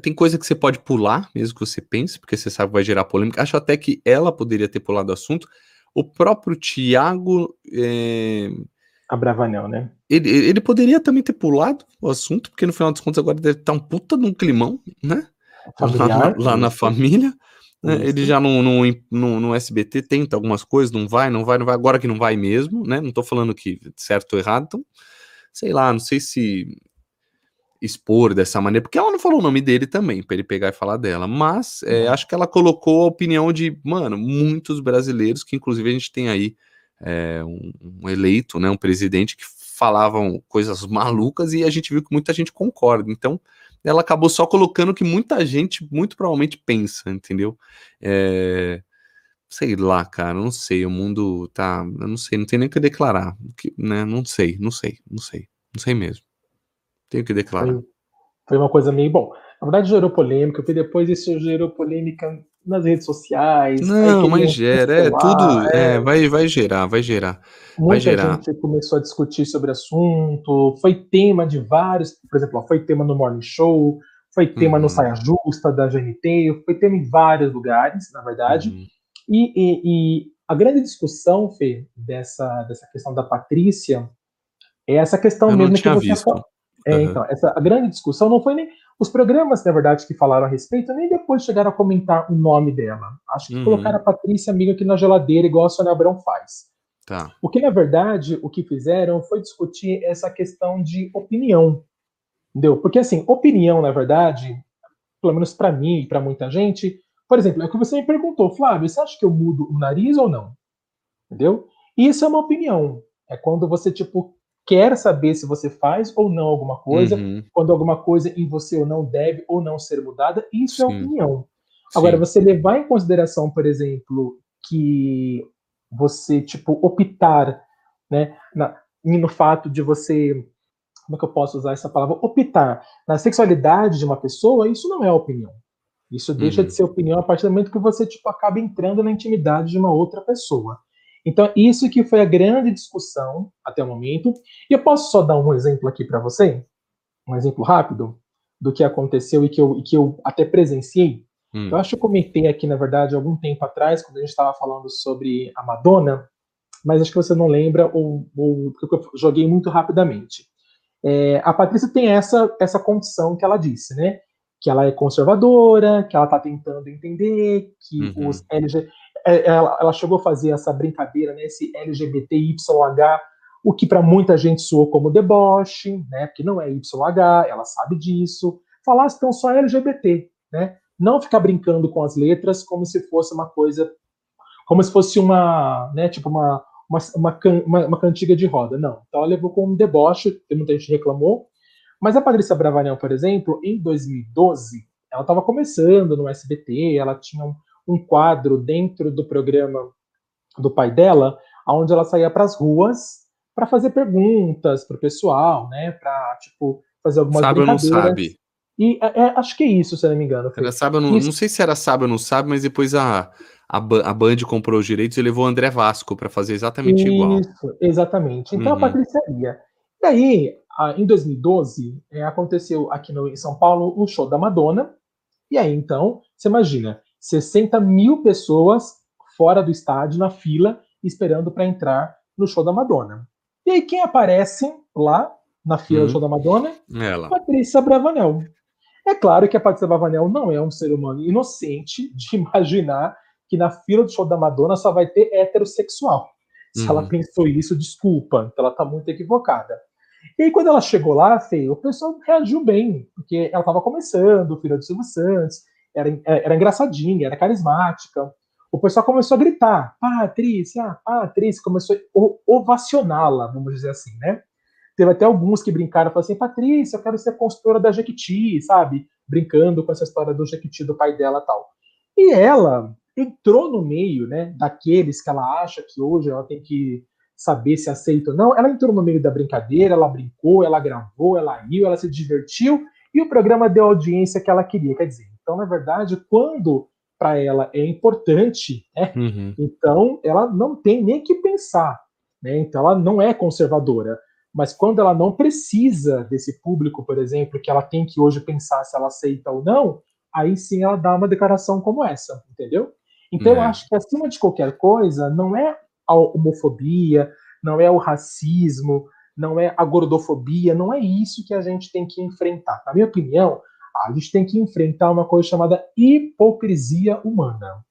Tem coisa que você pode pular, mesmo que você pense, porque você sabe que vai gerar polêmica. Acho até que ela poderia ter pulado o assunto. O próprio Tiago. É... Abravanel, né? Ele, ele poderia também ter pulado o assunto, porque no final dos contos agora deve estar um puta num climão, né? Familiar, (laughs) lá, lá na família. Né? Ele já no, no, no, no, SBT tenta algumas coisas, não vai, não vai, não vai. Agora que não vai mesmo, né? Não tô falando que certo ou errado, então, sei lá, não sei se expor dessa maneira, porque ela não falou o nome dele também, para ele pegar e falar dela, mas é, uhum. acho que ela colocou a opinião de, mano, muitos brasileiros, que inclusive a gente tem aí é, um, um, eleito, né, um presidente que falavam coisas malucas e a gente viu que muita gente concorda, então ela acabou só colocando o que muita gente muito provavelmente pensa, entendeu? É, sei lá, cara, não sei, o mundo tá, eu não sei, não tem nem o que declarar, né? Não sei, não sei, não sei, não sei mesmo. Tenho que declarar. Foi, foi uma coisa meio bom. Na verdade gerou polêmica, porque depois isso gerou polêmica nas redes sociais. Não, mas gera, é tudo, é, é, vai, vai gerar, vai gerar. Muita vai gerar. gente começou a discutir sobre o assunto, foi tema de vários, por exemplo, foi tema no Morning Show, foi tema uhum. no Saia Justa da GNT, foi tema em vários lugares, na verdade. Uhum. E, e, e, a grande discussão, Fê, dessa, dessa questão da Patrícia, é essa questão Eu mesmo que você visto. falou. É, uhum. então, essa, a grande discussão não foi nem os programas, na verdade, que falaram a respeito, nem depois chegaram a comentar o nome dela. Acho que uhum. colocaram a Patrícia amiga aqui na geladeira, igual a Sônia Abrão faz. Tá. O que, na verdade, o que fizeram foi discutir essa questão de opinião. Entendeu? Porque, assim, opinião, na verdade, pelo menos para mim e para muita gente, por exemplo, é o que você me perguntou, Flávio, você acha que eu mudo o nariz ou não? Entendeu? Isso é uma opinião. É quando você, tipo, quer saber se você faz ou não alguma coisa, uhum. quando alguma coisa em você ou não deve ou não ser mudada, isso é Sim. é opinião. Sim. Agora, você levar em consideração, por exemplo, que você, tipo, optar, né, na, no fato de você, como é que eu posso usar essa palavra? Optar na sexualidade de uma pessoa, isso não é opinião. Isso deixa uhum. de ser opinião a partir do momento que você, tipo, acaba entrando na intimidade de uma outra pessoa. Então, isso que foi a grande discussão até o momento. E eu posso só dar um exemplo aqui para você? Um exemplo rápido do que aconteceu e que eu, e que eu até presenciei. Hum. Eu acho que eu comentei aqui, na verdade, algum tempo atrás, quando a gente estava falando sobre a Madonna, mas acho que você não lembra, ou, ou eu joguei muito rapidamente. É, a Patrícia tem essa, essa condição que ela disse, né? Que ela é conservadora, que ela está tentando entender, que uhum. os LG, é, ela, ela, chegou a fazer essa brincadeira, né, esse LGBTYH, o que para muita gente soou como deboche, né, porque não é YH, ela sabe disso. Falar então só LGBT, né? Não ficar brincando com as letras como se fosse uma coisa, como se fosse uma, né, tipo uma uma, uma, uma, uma cantiga de roda. Não. Então ela levou como um deboche, muita gente reclamou. Mas a Patrícia Bravanel, por exemplo, em 2012, ela estava começando no SBT, ela tinha um, um quadro dentro do programa do pai dela, onde ela saía para as ruas para fazer perguntas para o pessoal, né? Para tipo fazer algumas sabe ou não sabe? E é, é, acho que é isso, se eu não me engano. Era sabe, não, não, sei se era sabe ou não sabe, mas depois a, a, a Band comprou os direitos e levou o André Vasco para fazer exatamente isso, igual. Isso, exatamente. Então uhum. a Patrícia ia. E aí, em 2012, é, aconteceu aqui no, em São Paulo o show da Madonna. E aí, então, você imagina, 60 mil pessoas fora do estádio, na fila, esperando para entrar no show da Madonna. E aí, quem aparece lá na fila do uhum. show da Madonna? Ela. Patrícia Bravanel. É claro que a Patrícia Bravanel não é um ser humano inocente de (laughs) imaginar que na fila do show da Madonna só vai ter heterossexual. Se uhum. ela pensou isso, desculpa, ela tá muito equivocada. E aí, quando ela chegou lá, Fê, o pessoal reagiu bem, porque ela estava começando, filha do Silvio Santos, era, era engraçadinha, era carismática. O pessoal começou a gritar, Patrícia, Patrícia, começou a ovacioná-la, vamos dizer assim, né? Teve até alguns que brincaram, falaram assim, Patrícia, eu quero ser consultora da Jequiti, sabe? Brincando com essa história do Jequiti, do pai dela tal. E ela entrou no meio, né, daqueles que ela acha que hoje ela tem que saber se aceita ou não. Ela entrou no meio da brincadeira, ela brincou, ela gravou, ela riu, ela se divertiu e o programa deu a audiência que ela queria. Quer dizer, então, na verdade, quando para ela é importante, né, uhum. então ela não tem nem que pensar. Né, então, ela não é conservadora. Mas quando ela não precisa desse público, por exemplo, que ela tem que hoje pensar se ela aceita ou não, aí sim ela dá uma declaração como essa, entendeu? Então é. eu acho que acima de qualquer coisa, não é a homofobia, não é o racismo, não é a gordofobia, não é isso que a gente tem que enfrentar. Na minha opinião, a gente tem que enfrentar uma coisa chamada hipocrisia humana,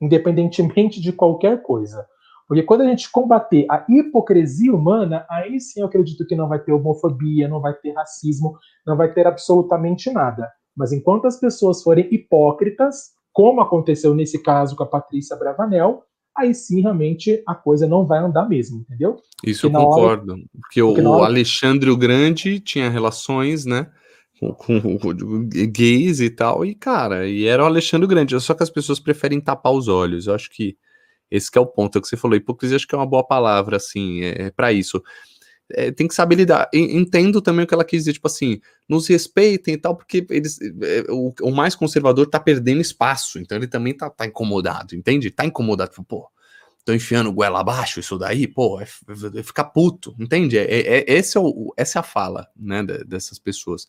independentemente de qualquer coisa. Porque quando a gente combater a hipocrisia humana, aí sim eu acredito que não vai ter homofobia, não vai ter racismo, não vai ter absolutamente nada. Mas enquanto as pessoas forem hipócritas, como aconteceu nesse caso com a Patrícia Bravanel, aí sim realmente a coisa não vai andar mesmo, entendeu? Isso eu concordo. Hora... Porque, porque o, hora... Alexandre o Grande tinha relações, né? Com, com, com, gays e tal, e cara, e era o Alexandre o Grande, só que as pessoas preferem tapar os olhos. Eu acho que esse que é o ponto é que você falou. Hipocrisia acho que é uma boa palavra, assim, é, é para isso é, tem que saber lidar. Entendo também o que ela quis dizer, tipo assim, nos respeitem e tal, porque eles, é, o, o, mais conservador tá perdendo espaço, então ele também tá, tá incomodado, entende? Tá incomodado, tipo, pô, tô enfiando goela abaixo isso daí, pô, é, é ficar puto, entende? É, é, é, esse é o, essa é a fala, né, dessas pessoas.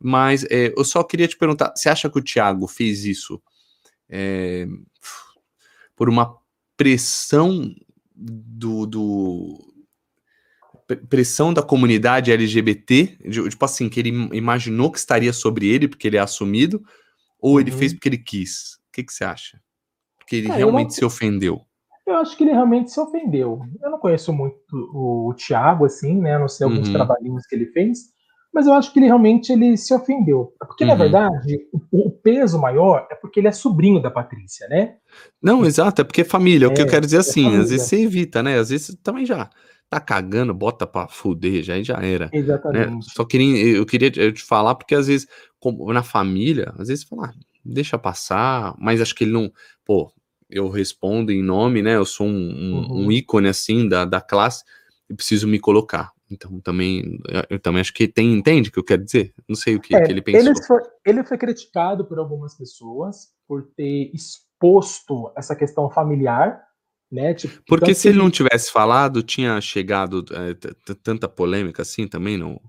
Mas é, eu só queria te perguntar, você acha que o Thiago fez isso por uma pressão do, do pressão da comunidade LGBT, tipo assim, que ele imaginou que estaria sobre ele porque ele é assumido, ou uhum. ele fez porque ele quis? O que, que você acha? Porque ele é, realmente não... se ofendeu. Eu acho que ele realmente se ofendeu. Eu não conheço muito o, o Thiago, assim, né? Não sei alguns uhum. trabalhinhos que ele fez, mas eu acho que ele realmente ele se ofendeu. Porque, uhum. na verdade, o, o, peso maior é porque ele é sobrinho da Patrícia, né? Não, exato, é porque é família. É, o que eu é, quero dizer é assim, às vezes você evita, né? Às vezes também já tá cagando, bota pra fuder, já, já era. Né? Exatamente. Né? Só queria, eu queria te falar, porque às vezes, como na família, às vezes falar, ah, deixa passar, mas acho que ele não, pô, eu respondo em nome, né? Eu sou um, um, uhum. um ícone assim da, da classe e preciso me colocar. Então também, eu também acho que tem, entende o que eu quero dizer? Não sei o que, é, que ele pensou. Ele foi, ele foi criticado por algumas pessoas por ter exposto essa questão familiar, né? Tipo, Porque se ele não tivesse falado, tinha chegado é, tanta polêmica assim também, não?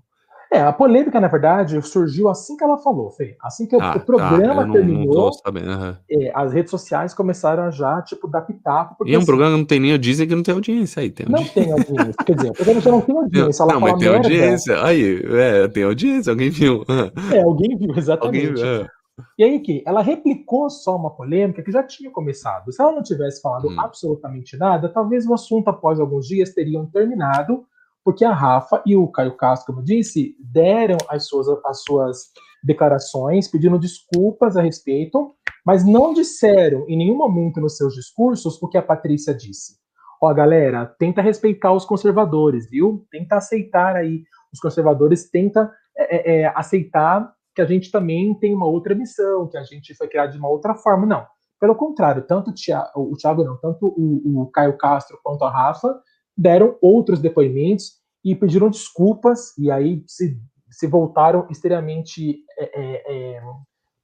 É, a polêmica, na verdade, surgiu assim que ela falou, Fê. Assim que ah, o, programa tá, não, terminou, não uhum. é, as redes sociais começaram a já, tipo, dar pitaco. Porque, e é um assim, programa que não tem nem audiência que não tem audiência aí. Tem audiência. Não tem audiência. Quer dizer, o programa já não tem audiência. Ela não, mas tem merda. audiência. Aí, é, tem audiência, alguém viu. É, alguém viu, exatamente. Alguém viu, é. E aí que ela replicou só uma polêmica que já tinha começado. Se ela não tivesse falado hum. absolutamente nada, talvez o assunto após alguns dias teriam terminado, porque a Rafa e o Caio Castro, como disse, deram as suas, as suas declarações, pedindo desculpas a respeito, mas não disseram em nenhum momento nos seus discursos o que a Patrícia disse. Ó, galera, tenta respeitar os conservadores, viu? Tenta aceitar aí os conservadores, tenta é, é, é aceitar que a gente também tem uma outra missão, que a gente foi criado de uma outra forma. Não. Pelo contrário, tanto o o Thiago não, tanto o, o Caio Castro quanto a Rafa deram outros depoimentos e pediram desculpas, e aí se, se voltaram extremamente, é, é, é,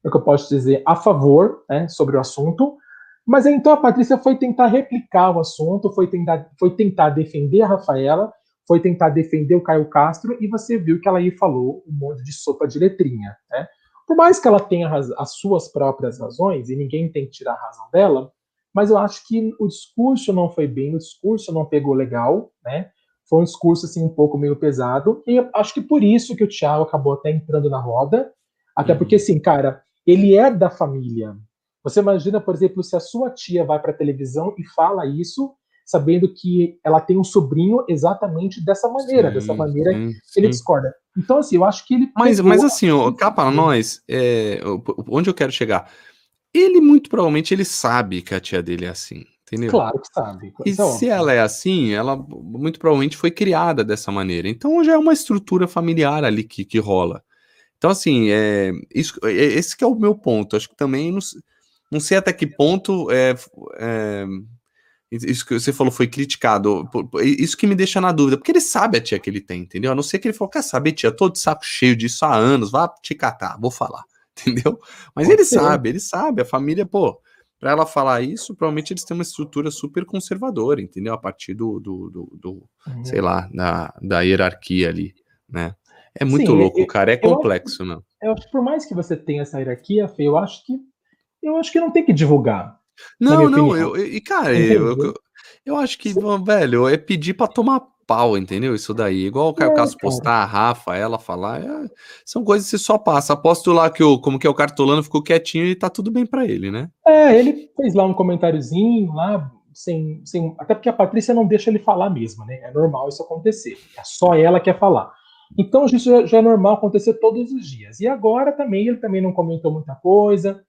é que eu posso dizer, a favor né, sobre o assunto. Mas então a Patrícia foi tentar replicar o assunto, foi tentar, foi tentar defender a Rafaela, foi tentar defender o Caio Castro e você viu que ela aí falou um monte de sopa de letrinha, né? Por mais que ela tenha as suas próprias razões, e ninguém tem que tirar a razão dela, mas eu acho que o discurso não foi bem, o discurso não pegou legal, né? Foi um discurso assim um pouco meio pesado, e acho que por isso que o Thiago acabou até entrando na roda, até uhum. porque assim, cara, ele é da família, Você imagina, por exemplo, se a sua tia vai para a televisão e fala isso, sabendo que ela tem um sobrinho exatamente dessa maneira, sim, dessa maneira sim, que ele discorda. Então, assim, eu acho que ele. Mas, mas assim, cá para nós, é, onde eu quero chegar? Ele muito provavelmente ele sabe que a tia dele é assim. Entendeu? Claro que sabe. E é se ela é assim, ela muito provavelmente foi criada dessa maneira. Então já é uma estrutura familiar ali que, que rola. Então, assim, é, isso, é, esse que é o meu ponto. Acho que também não, não sei até que ponto é, é, isso que você falou foi criticado. Isso que me deixa na dúvida, porque ele sabe a tia que ele tem, entendeu? A não ser que ele falou, quer saber, tia, tô de saco cheio disso há anos, vá te catar, vou falar, (laughs) entendeu? Mas Pode ele ser. sabe, ele sabe, a família, pô, para ela falar isso, provavelmente eles têm uma estrutura super conservadora, entendeu? A partir do, do, do, do uhum. sei lá, da, da hierarquia ali, né? É muito Sim, louco, eu, cara, é complexo, eu não. Eu acho que por mais que você tenha essa hierarquia, Fê, eu acho que eu acho que não tem que divulgar. Não, não, eu, e cara, eu, eu, eu, acho que, Sim. velho, é pedir para tomar pau, entendeu? Isso daí. Igual o Caio é, Castro postar, a Rafa, ela falar, é, são coisas que você só passa. Aposto lá que o, como que é o cartolano ficou quietinho e tá tudo bem para ele, né? É, ele fez lá um comentáriozinho lá, sem, sem, até porque a Patrícia não deixa ele falar mesmo, né? É normal isso acontecer. É só ela que quer falar. Então isso já, já é normal acontecer todos os dias. E agora também ele também não comentou muita coisa,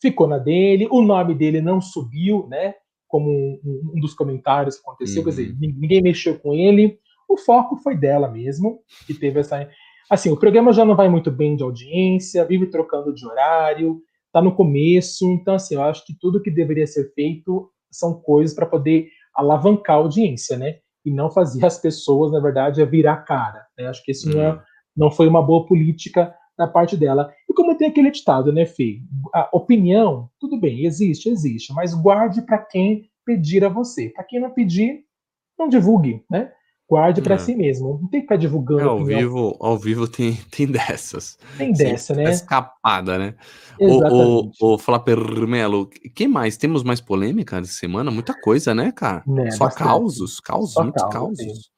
ficou na dele, o nome dele não subiu, né? Como um, um dos comentários que aconteceu, uhum. quer dizer, uhum. ninguém mexeu com ele. O foco foi dela mesmo, que teve essa. Assim, o programa já não vai muito bem de audiência, vive trocando de horário, tá no começo, então, assim, eu acho que tudo que deveria ser feito são coisas para poder alavancar a audiência, né? E não fazer as pessoas, na verdade, a virar cara. Né? Acho que isso uhum. não, é, uhum. não foi uma boa política da parte dela. E como tem aquele ditado, né, Fê? A opinião, tudo bem, existe, existe, mas guarde para quem pedir a você. Para quem não pedir, não divulgue, né? Guarde para é. si mesmo. Não tem que ficar divulgando. É, ao vivo, ao vivo tem, tem dessas. Tem dessa, né? Escapada, né? Exatamente. O, o, o Flapper Melo, que mais? Temos mais polêmica essa semana? Muita coisa, né, cara? Né, Só bastante. causos, causos, Só muitos causos.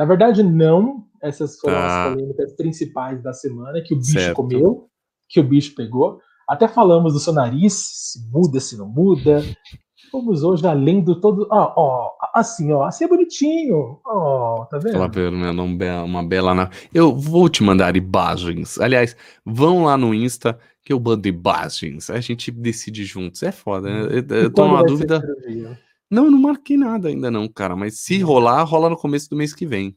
Na verdade, não. Essas foram tá. as polêmicas principais da semana que o bicho certo. comeu, que o bicho pegou. Até falamos do seu nariz, se muda, se não muda. Vamos hoje além do todo. Ó, ó, assim, ó, assim é bonitinho. Ó, tá vendo? Uma, uma bela. Na... Eu vou te mandar imagens. Aliás, vão lá no Insta que eu mando imagens. A gente decide juntos. É foda, né? Eu, eu tô numa dúvida. Não, eu não marquei nada ainda não, cara. Mas se rolar, rola no começo do mês que vem.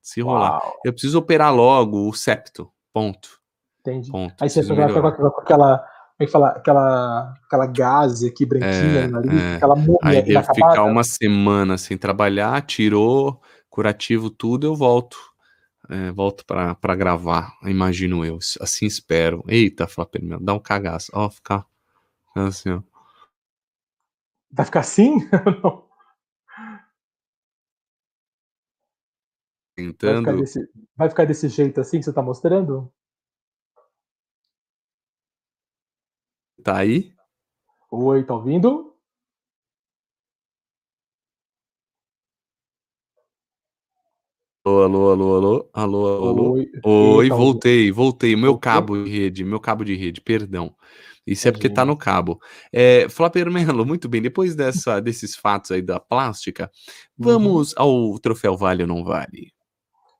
Se rolar. Uau. Eu preciso operar logo o septo. Ponto. Entendi. Ponto. Aí você vai ficar com aquela. Como é que fala? Aquela, aquela gase aqui branquinha é, nariz, é. aquela múmia Aí devo ficar uma semana sem trabalhar, tirou, curativo tudo, eu volto. É, volto para gravar, imagino eu. Assim espero. Eita, Flapper, meu, dá um cagaço. Ó, ficar assim, ó. Vai ficar assim? (laughs) Tentando. Vai ficar, desse, vai ficar, desse, jeito assim que você tá mostrando? Tá aí? Oi, tá ouvindo? Alô, alô, alô, alô, alô, alô. Oi, Oi tá voltei, voltei. Meu cabo de rede, meu cabo de rede, perdão. Isso é porque tá no cabo. É, Flapper Melo, (laughs) muito bem. Depois dessa, desses fatos aí da plástica, uhum. vamos uhum. ao troféu Vale ou não Vale?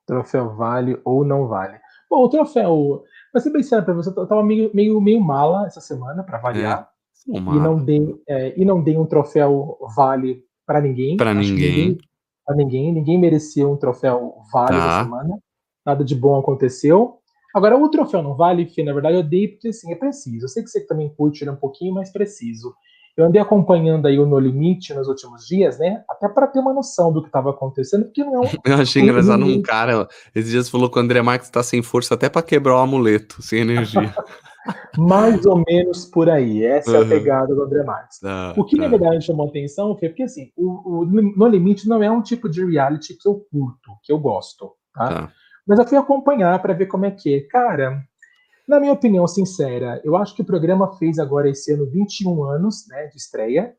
Troféu Vale ou não Vale. Bom, o troféu. Pra ser bem sério pra você, eu tava meio, meio, meio mala essa semana, para variar. É, e, não dei, é, e não dei um troféu Vale para ninguém. Para ninguém. ninguém. Pra ninguém. Ninguém merecia um troféu Vale tá. essa semana. Nada de bom aconteceu. Agora, o troféu não vale, que na verdade eu dei porque assim, é preciso. Eu sei que você também curte ele um pouquinho, mas preciso. Eu andei acompanhando aí o No Limite nos últimos dias, né? Até para ter uma noção do que estava acontecendo, porque não. (laughs) Eu achei engraçado um cara, esses dias falou que o André Marques está sem força até para quebrar o amuleto, sem energia. (laughs) Mais ou menos por aí. Essa uhum. é a pegada do André Marques. Ah, o que na verdade chamou atenção foi porque assim, o, o, No Limite não é um tipo de reality que eu curto, que eu gosto. Tá? tá. Mas eu fui acompanhar para ver como é que é. Cara, na minha opinião sincera, eu acho que o programa fez agora esse ano 21 anos né, de estreia.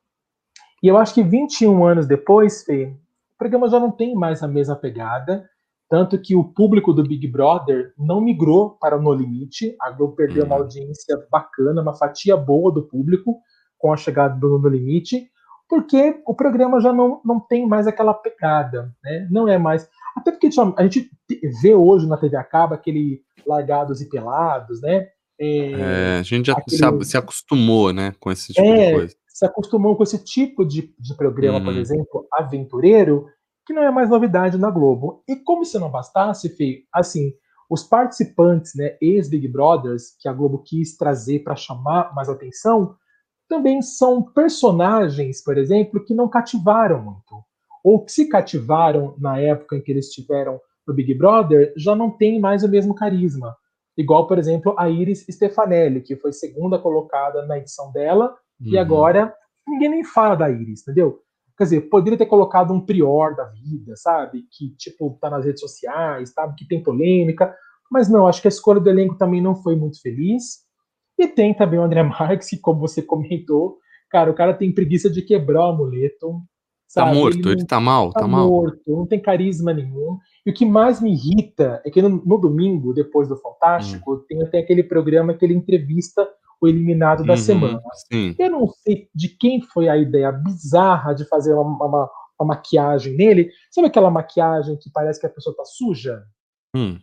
E eu acho que 21 anos depois, Fê, o programa já não tem mais a mesma pegada. Tanto que o público do Big Brother não migrou para o No Limite. A Globo perdeu uma uhum. audiência bacana, uma fatia boa do público, com a chegada do No Limite, porque o programa já não, não tem mais aquela pegada, né? Não é mais. Até porque a gente vê hoje na TV Acaba aquele Largados e Pelados, né? É, é, a gente já aquele... se acostumou, né, com esse tipo é, de coisa. Se acostumou com esse tipo de, de programa, uhum. por exemplo, aventureiro, que não é mais novidade na Globo. E como se não bastasse, Fê, assim, os participantes, né, ex-Big Brothers, que a Globo quis trazer para chamar mais atenção, também são personagens, por exemplo, que não cativaram muito. Ou que se cativaram na época em que eles estiveram no Big Brother, já não tem mais o mesmo carisma. Igual, por exemplo, a Iris Stefanelli, que foi segunda colocada na edição dela, uhum. e agora ninguém nem fala da Iris, entendeu? Quer dizer, poderia ter colocado um prior da vida, sabe? Que, tipo, tá nas redes sociais, sabe? Que tem polêmica. Mas não, acho que a escolha do elenco também não foi muito feliz. E tem também o André (laughs) Marques, que, como você comentou, cara, o cara tem preguiça de quebrar o amuleto. Tá sabe? Tá morto, ele, ele tá mal, tá, tá mal. morto, não tem carisma nenhum. E o que mais me irrita é que no, no domingo, depois do Fantástico, hum. tem até aquele programa que ele entrevista o eliminado da uhum, semana. Sim. Eu não sei de quem foi a ideia bizarra de fazer uma, uma, uma, maquiagem nele. Sabe aquela maquiagem que parece que a pessoa tá suja? Hum.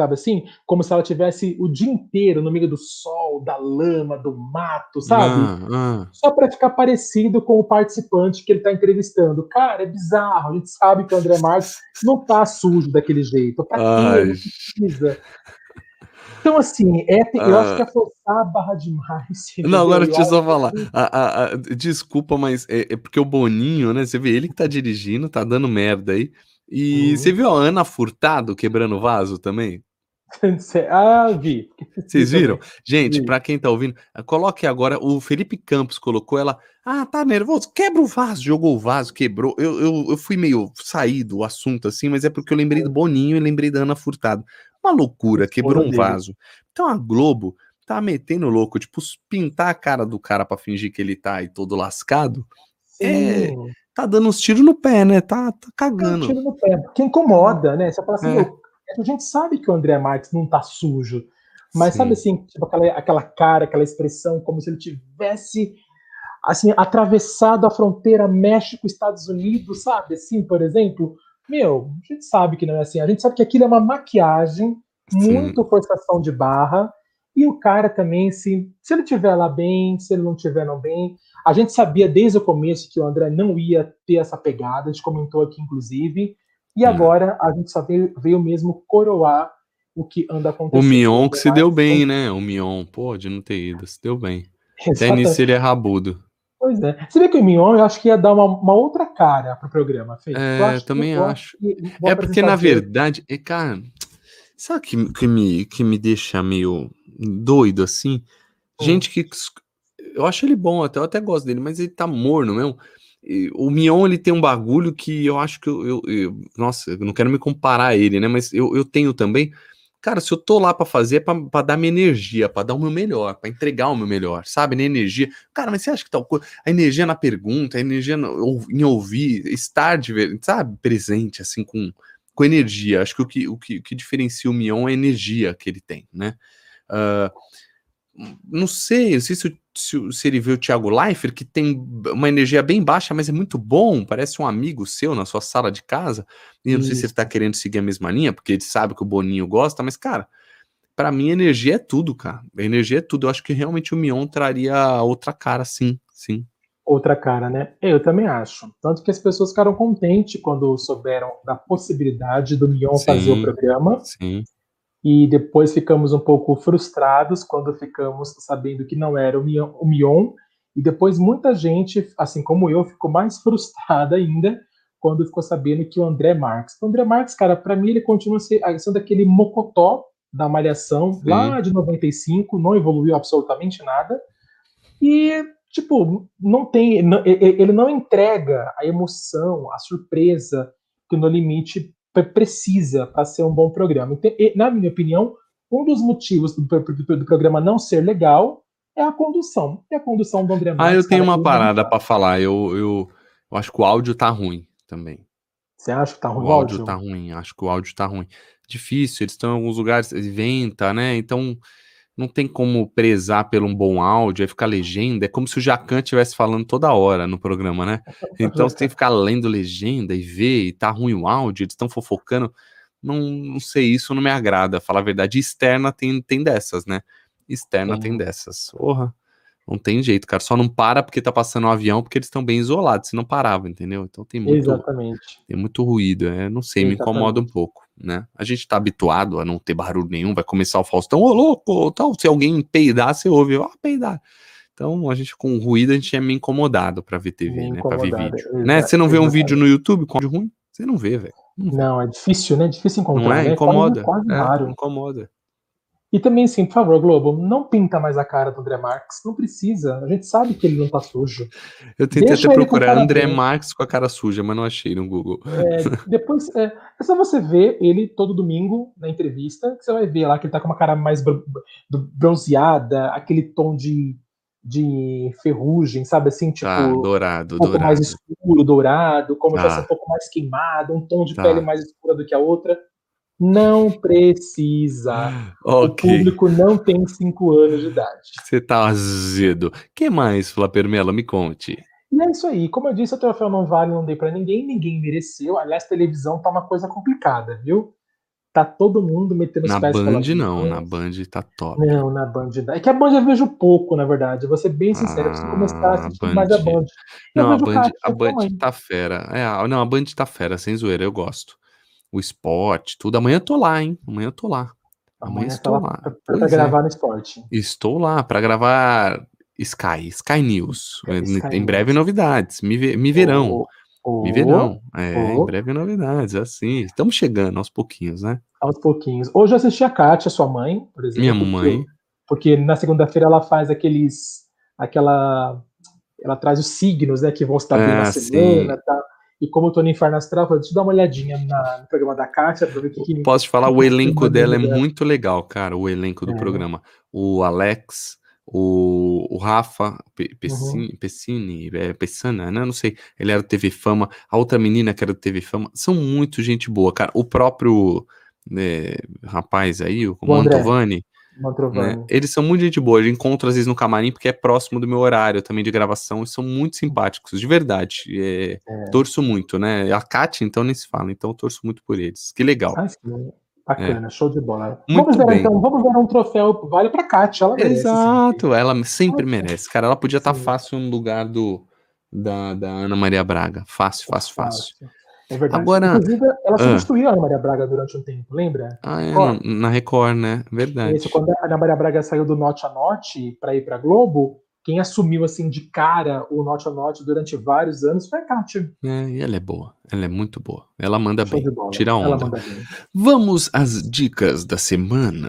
Sabe assim? Como se ela tivesse o dia inteiro no meio do sol, da lama, do mato, sabe? Ah, ah. Só para ficar parecido com o participante que ele tá entrevistando. Cara, é bizarro. A gente sabe que o André Marques não tá sujo daquele jeito. Pra quê? Não precisa. Então, assim, é, eu acho que é forçar a barra demais. (laughs) Não, agora deixa eu só falar. A, a, a, desculpa, mas é, é, porque o Boninho, né? Você vê ele que tá dirigindo, tá dando merda aí. E uhum. você viu a Ana Furtado quebrando vaso também? (laughs) ah, vi. Vocês (laughs) viram? Gente, para quem tá ouvindo, coloque agora. O Felipe Campos colocou ela. Ah, tá nervoso. Quebra o vaso. Jogou o vaso, quebrou. Eu, eu, eu fui meio sair do assunto assim, mas é porque eu lembrei do é. Boninho e lembrei da Ana Furtado. Uma loucura, quebrou um vaso. Então a Globo tá metendo louco, tipo, pintar a cara do cara para fingir que ele tá aí todo lascado. É, Sim. É, tá dando uns tiros no pé, né? Tá, tá cagando. Tá um tiro no pé. Que incomoda, né? Você fala assim, é. A gente sabe que o André Marques não tá sujo. Mas Sim. sabe assim, tipo aquela, aquela cara, aquela expressão, como se ele tivesse assim, atravessado a fronteira México-Estados Unidos, sabe? Assim, por exemplo, meu, a gente sabe que não é assim. A gente sabe que aquilo é uma maquiagem, Sim. muito forçação de barra. E o cara também, se, se ele tiver lá bem, se ele não tiver não bem. A gente sabia desde o começo que o André não ia ter essa pegada, a gente comentou aqui, inclusive. E agora a gente só veio, veio mesmo coroar o que anda acontecendo. O Mion que se deu bem, né? O Mion, pode não ter ido, se deu bem. (laughs) Até nisso ele é rabudo. Pois é. Você vê que o Mignon, eu acho que ia dar uma, uma outra cara pro programa, Fê. É, eu também acho. É porque, na verdade, é, cara, sabe o que, que, me, que me deixa meio doido assim? Hum. Gente que. Eu acho ele bom, até, eu até gosto dele, mas ele tá morno mesmo. O Mion ele tem um bagulho que eu acho que eu, eu, eu, Nossa, eu não quero me comparar a ele, né? Mas eu, eu tenho também Cara, se eu tô lá para fazer é pra, dar minha energia, para dar o meu melhor, para entregar o meu melhor, sabe? Na energia. Cara, mas você acha que tal coisa. A energia na pergunta, a energia no, em ouvir, estar, de, sabe, presente, assim, com, com energia. Acho que o que, o que, o que diferencia o Mion é a energia que ele tem, né? Uh, não sei, não sei se, se, se, ele vê o Thiago Leifert, que tem uma energia bem baixa, mas é muito bom, parece um amigo seu na sua sala de casa. E eu não Isso. sei se ele tá querendo seguir a mesma linha, porque ele sabe que o Boninho gosta, mas, cara, para mim, energia é tudo, cara. A energia é tudo. Eu acho que realmente o Mion traria outra cara, sim, sim. Outra cara, né? Eu também acho. Tanto que as pessoas ficaram contentes quando souberam da possibilidade do Mion sim, fazer o programa. Sim e depois ficamos um pouco frustrados quando ficamos sabendo que não era o Mion, o Mion, e depois muita gente, assim como eu, ficou mais (laughs) frustrada ainda quando ficou sabendo que o André Marques. O André Marques, cara, para mim ele continua sendo aquele mocotó da Malhação, Sim. lá de 95, não evoluiu absolutamente nada. E, tipo, não tem. Ele não entrega a emoção, a surpresa que No Limite precisa para ser um bom programa. Então, na minha opinião, um dos motivos do, do, do, programa não ser legal é a condução. É a condução do André Marques. Ah, eu tenho uma parada para falar. Eu, eu, eu acho que o áudio tá ruim também. Você acha que tá ruim o áudio? O áudio tá ruim, acho que o áudio tá ruim. Difícil, eles estão em alguns lugares, venta, né? Então, não tem como prezar pelo um bom áudio, aí ficar legenda, é como se o Jacan estivesse falando toda hora no programa, né? (laughs) Então você tem que ficar lendo legenda e ver, e tá ruim o áudio, eles estão fofocando. Não, não sei, isso não me agrada, falar a verdade. Externa tem, tem dessas, né? Externa Sim. tem dessas. Porra, não tem jeito, cara. Só não para porque tá passando um avião, porque eles estão bem isolados, se não parava, entendeu? Então tem muito, Exatamente. Tem muito ruído, é, não sei, Exatamente. me incomoda um pouco né? A gente tá habituado a não ter barulho nenhum, vai começar o Faustão, ô louco, tal, se alguém peidar, você ouve, ó, peidar. Então, a gente com ruído, a gente é meio incomodado para ver TV, meio né, para ver vídeo, né? Você não vê um vídeo no YouTube com áudio ruim? Você não vê, velho. Não, não, é difícil, né? Difícil encontrar, não é? Né? Incomoda. Quase, quase é. Incomoda. E também, assim, por favor, Globo, não pinta mais a cara do André Marques. Não precisa. A gente sabe que ele não tá sujo. Eu tentei Deixa até procurar André bem. Marques com a cara suja, mas não achei no Google. É, depois, é, é, só você ver ele todo domingo na entrevista, que você vai ver lá que ele tá com uma cara mais bronzeada, aquele tom de, de ferrugem, sabe assim? Tipo, ah, dourado, um pouco dourado. mais escuro, dourado, como ah. se um pouco mais queimado, um tom de tá. pele mais escura do que a outra. Não precisa. Okay. O público não tem 5 anos de idade. Você tá azedo. que mais, Flapermela? Me conte. E é isso aí. Como eu disse, o troféu não vale, não dei para ninguém, ninguém mereceu. Aliás, televisão tá uma coisa complicada, viu? Tá todo mundo metendo os na pés Band não, na Band tá top. Não, na Band. É que a Band eu vejo pouco, na verdade. Vou ser bem sincero, ah, preciso começar a assistir Band. mais a Band. Eu não, a Band, a Band tá fera. É, não, a Band tá fera, sem zoeira, eu gosto o esporte, tudo. Amanhã eu tô lá, hein? Amanhã eu tô lá. Amanhã, Amanhã estou lá. Para gravar no esporte. Estou lá para gravar Sky, Sky News. É, Sky em breve novidades. Me, me verão. Oh, oh, me verão. É, oh. em breve novidades, assim. Estamos chegando aos pouquinhos, né? Aos pouquinhos. Hoje eu assisti a Kátia, sua mãe, por exemplo. Minha mãe. Porque, na segunda-feira ela faz aqueles. aquela. Ela traz os signos, né? Que vão estar bem na ah, semana e tal. E como eu tô no Inferno Astral, deixa eu dar uma olhadinha na, no programa da Kátia pra ver o que, que Posso te falar, o elenco dela é muito legal, cara. O elenco do é. programa. O Alex, o, o Rafa Pessini, uhum. Pessini é, Pessana, né? Não sei. Ele era do TV Fama. A outra menina que era do TV Fama. São muito gente boa, cara. O próprio né, rapaz aí, o, o Mantovani. Né? Eles são muito gente boa, eu encontro às vezes no camarim porque é próximo do meu horário também de gravação e são muito simpáticos, de verdade. É, é. Torço muito, né? A Kátia, então, nem se fala, então eu torço muito por eles. Que legal. Ah, Bacana, é. show de bola. Muito vamos ver, bem. então, vamos ver um troféu, vale pra Kátia, ela merece. Exato, ela sempre merece. Cara, ela podia estar tá fácil no lugar do, da, da Ana Maria Braga. Fácil, fácil, fácil. fácil. É verdade. Agora, Inclusive, ela substituiu ah, a Ana Maria Braga durante um tempo, lembra? Ah, é, na, na Record, né? Verdade. Isso, quando a Ana Maria Braga saiu do Norte a Norte para ir para Globo, quem assumiu assim de cara o Norte a Norte durante vários anos foi a Kátia. É, e ela é boa. Ela é muito boa. Ela manda Show bem. Tira onda. Vamos às dicas da semana.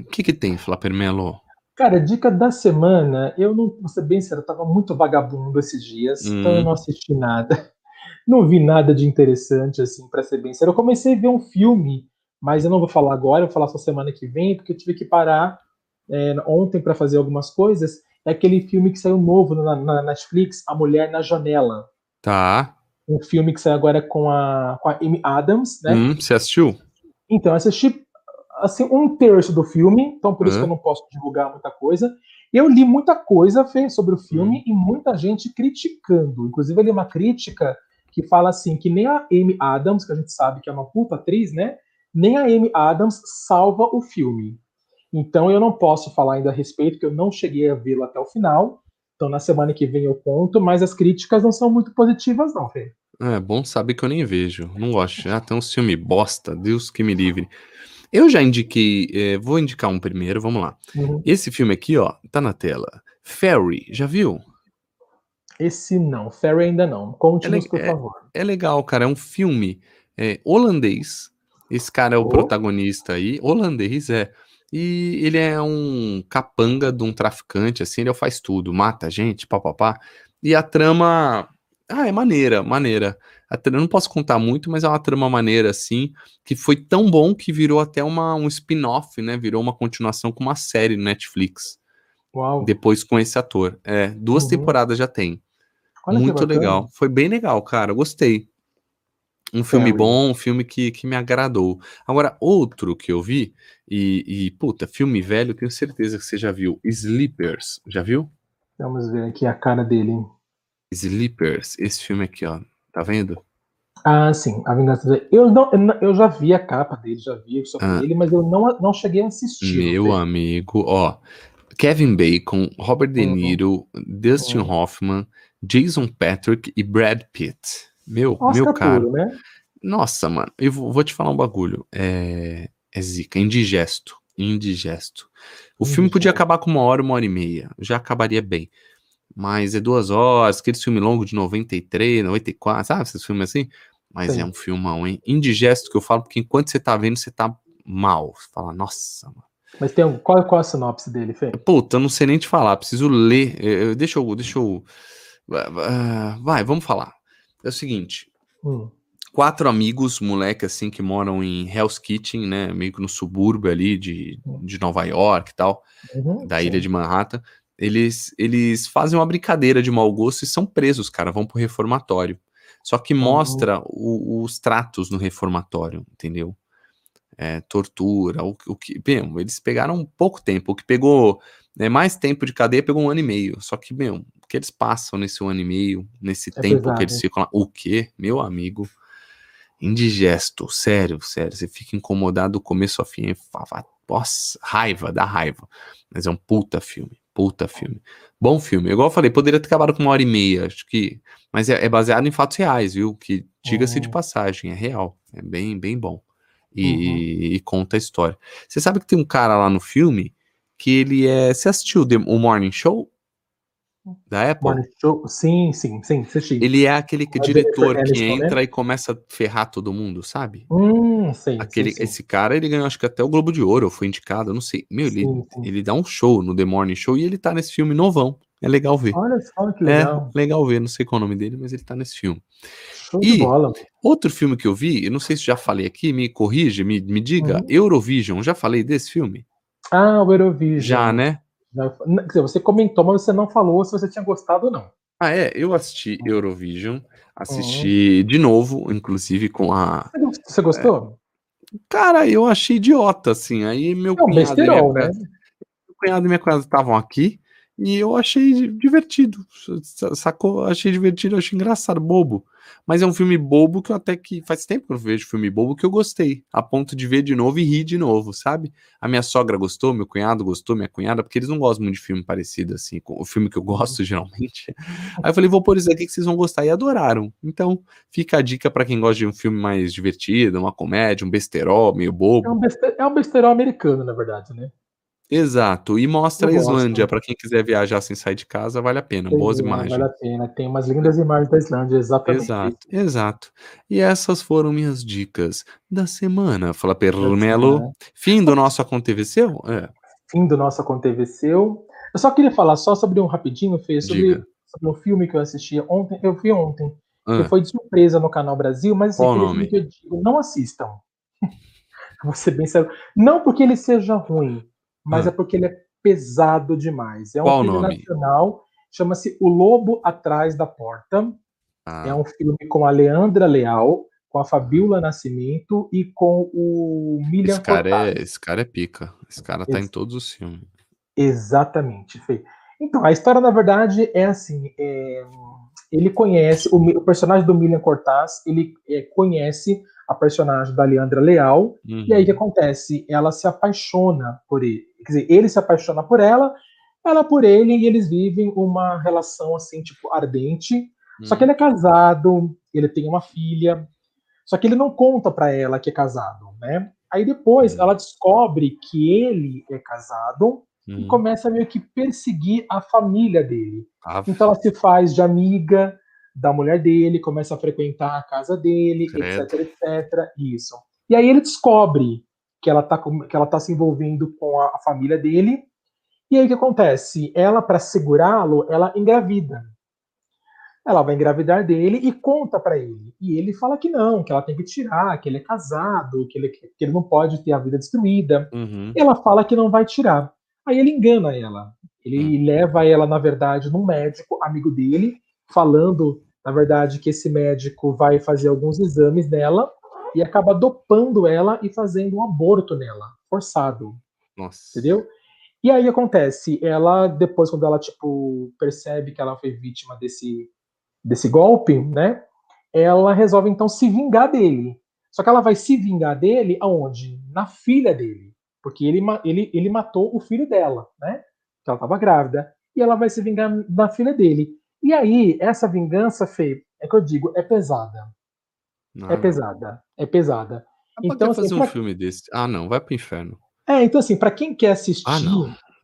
O que, que tem, Flapermelo? Cara, dica da semana, eu não, vou ser bem sério, eu tava muito vagabundo esses dias, hum. então eu não assisti nada. Não vi nada de interessante, assim, para ser bem sério. Eu comecei a ver um filme, mas eu não vou falar agora, eu vou falar só semana que vem, porque eu tive que parar é, ontem para fazer algumas coisas. É aquele filme que saiu novo na, na, Netflix, A Mulher na Janela. Tá. Um filme que saiu agora com a, com a Amy Adams, né? Hum, você assistiu? Então, eu assisti assim, um terço do filme, então por isso que eu não posso divulgar muita coisa. Eu li muita coisa Fê, sobre o filme hum. e muita gente criticando. Inclusive, eu li uma crítica que fala assim que nem a Amy Adams, que a gente sabe que é uma puta atriz, né? Nem a Amy Adams salva o filme. Então eu não posso falar ainda a respeito, porque eu não cheguei a vê-lo até o final. Então na semana que vem eu conto, mas as críticas não são muito positivas, não, Fê. É bom saber que eu nem vejo. Não gosto. Ah, tem um filme bosta, Deus que me livre. Eu já indiquei, é, vou indicar um primeiro, vamos lá. Uhum. Esse filme aqui, ó, tá na tela. Ferry, já viu? Esse não, Ferry ainda não. Conte-nos, é, por é, favor. É legal, cara. É um filme é, holandês. Esse cara é o oh. protagonista aí. Holandês, é. E ele é um capanga de um traficante, assim, ele faz tudo, mata gente, papapá. E a trama. Ah, é maneira, maneira. Eu não posso contar muito, mas é uma trama maneira, assim, que foi tão bom que virou até uma, um spin-off, né? Virou uma continuação com uma série no Netflix. Uau. Depois com esse ator. É, duas uhum. temporadas já tem. Olha Muito legal. Foi bem legal, cara. Gostei. Um filme bom, um filme que, que me agradou. Agora, outro que eu vi, e, e, puta, filme velho, tenho certeza que você já viu. Sleepers, já viu? Vamos ver aqui a cara dele. Sleepers, esse filme aqui, ó. Tá vendo? Ah, sim, A Vingança eu não, eu já vi a capa dele, já vi sobre ah. ele, mas eu não, não cheguei a assistir. Meu amigo, ó. Kevin Bacon, Robert De uhum. Niro, uhum. Dustin uhum. Hoffman, Jason Patrick e Brad Pitt. Meu, Oscar meu cara. Puro, né? Nossa, mano, eu vou te falar um bagulho. É, é zica, indigesto. Indigesto. O indigesto. filme podia acabar com uma hora, uma hora e meia. Já acabaria bem. Mas é duas horas, aquele filme longo de 93, 94, sabe? Esses filmes assim. Mas Sim. é um filmão, hein? Indigesto que eu falo, porque enquanto você tá vendo, você tá mal. Você fala, nossa, mano. Mas tem um, qual, qual é a sinopse dele, Fê? Puta, eu não sei nem te falar, preciso ler. Eu, deixa eu. Deixa eu. Vai, vamos falar. É o seguinte. Hum. Quatro amigos, moleque, assim, que moram em Hell's Kitchen, né? Meio que no subúrbio ali de, de Nova York e tal, uhum, da sim. ilha de Manhattan. Eles, eles fazem uma brincadeira de mau gosto e são presos, cara, vão pro reformatório. Só que mostra uhum. o, os tratos no reformatório, entendeu? É, tortura, o, o que. Bem, eles pegaram pouco tempo. O que pegou né, mais tempo de cadeia pegou um ano e meio. Só que, meu, o que eles passam nesse um ano e meio, nesse é tempo pesado. que eles ficam lá. O quê? Meu amigo. Indigesto, sério, sério. Você fica incomodado do começo ao fim. Nossa, raiva, dá raiva. Mas é um puta filme. Puta filme. Bom filme. Igual eu falei, poderia ter acabado com uma hora e meia. Acho que. Mas é, é baseado em fatos reais, viu? Que diga-se uhum. de passagem, é real. É bem, bem bom. E, uhum. e, conta a história. Você sabe que tem um cara lá no filme que ele é. Você assistiu o Morning Show? Da Apple? Morning Show? Sim, sim, sim, assisti. Ele é aquele que, diretor que entra e começa a ferrar todo mundo, sabe? Hum, sim, aquele, sim, sim. Esse cara, ele ganhou acho que até o Globo de Ouro, foi indicado, não sei. Meu, ele, ele dá um show no The Morning Show e ele tá nesse filme novão. É legal ver. Olha só que legal. É legal ver, não sei qual é o nome dele, mas ele tá nesse filme. Show e de bola. Outro filme que eu vi, eu não sei se já falei aqui, me corrige, me, me diga, uhum. Eurovision, já falei desse filme? Ah, o Eurovision. Já, né? Quer dizer, você comentou, mas você não falou se você tinha gostado ou não. Ah, é, eu assisti Eurovision, assisti uhum. de novo, inclusive com a. Você gostou? É, cara, eu achei idiota, assim. Aí meu um cunhado, besterol, né? meu cunhado e minha cunhada estavam aqui e eu achei divertido, sacou? Achei divertido, achei engraçado, bobo. Mas é um filme bobo que eu até que faz tempo que eu vejo filme bobo que eu gostei, a ponto de ver de novo e rir de novo, sabe? A minha sogra gostou, meu cunhado gostou, minha cunhada, porque eles não gostam muito de filme parecido assim, com o filme que eu gosto geralmente. Aí eu falei, vou pôr isso aqui que vocês vão gostar e adoraram. Então, fica a dica para quem gosta de um filme mais divertido, uma comédia, um besterol meio bobo. É um, bester, é um besterol americano, na verdade, né? Exato, e mostra eu a Islândia, para quem quiser viajar sem sair de casa, vale a pena, Tem, boas imagens. Vale a pena, tem umas lindas imagens da Islândia, exatamente. Exato, exato. E essas foram minhas dicas da semana. Fala Permelo, fim do nosso Aconteceu? É. Fim do nosso Aconteceu. Eu só queria falar só sobre um rapidinho, Fê, sobre, sobre um filme que eu assisti ontem, eu vi ontem, ah. que foi de surpresa no Canal Brasil, mas assim, Qual nome? que eu digo, não assistam. (laughs) Vou ser bem sério. Não porque ele seja ruim, mas ah. é porque ele é pesado demais. É um Qual filme nome? nacional, chama-se O Lobo Atrás da Porta. Ah. É um filme com a Leandra Leal, com a Fabiola Nascimento e com o Milian esse cara, é, esse cara é pica. Esse cara tá esse... em todos os filmes. Exatamente, Fê. Então, a história, na verdade, é assim: é... ele conhece, o, o, personagem do Milian Cortaz, ele é, conhece a personagem da Leandra Leal, uhum. e aí o que acontece? Ela se apaixona por ele. Quer dizer, ele se apaixona por ela, ela por ele, e eles vivem uma relação assim, tipo, ardente. Uhum. Só que ele é casado, ele tem uma filha, só que ele não conta para ela que é casado, né? Aí depois uhum. ela descobre que ele é casado e uhum. começa meio que perseguir a família dele. Então ela se faz de amiga, da mulher dele, começa a frequentar a casa dele, Credo. etc, etc. Isso. E aí ele descobre que ela tá, que ela tá se envolvendo com a, a família dele. E aí o que acontece? Ela, para segurá-lo, ela engravida. Ela vai engravidar dele e conta para ele. E ele fala que não, que ela tem que tirar, que ele é casado, que ele, que ele não pode ter a vida destruída. Uhum. Ela fala que não vai tirar. Aí ele engana ela. Ele uhum. leva ela, na verdade, num médico, amigo dele, falando na verdade, que esse médico vai fazer alguns exames nela e acaba dopando ela e fazendo um aborto nela, forçado. Nossa. Entendeu? E aí acontece, ela depois quando ela tipo percebe que ela foi vítima desse desse golpe, né? Ela resolve então se vingar dele. Só que ela vai se vingar dele aonde? Na filha dele, porque ele ele ele matou o filho dela, né? Que ela estava grávida e ela vai se vingar da filha dele. E aí essa vingança, Fê, é que eu digo, é pesada. Não. É pesada, é pesada. Então assim, fazer um pra... filme desse. Ah, não, vai pro inferno. É, então assim, para quem quer assistir, ah,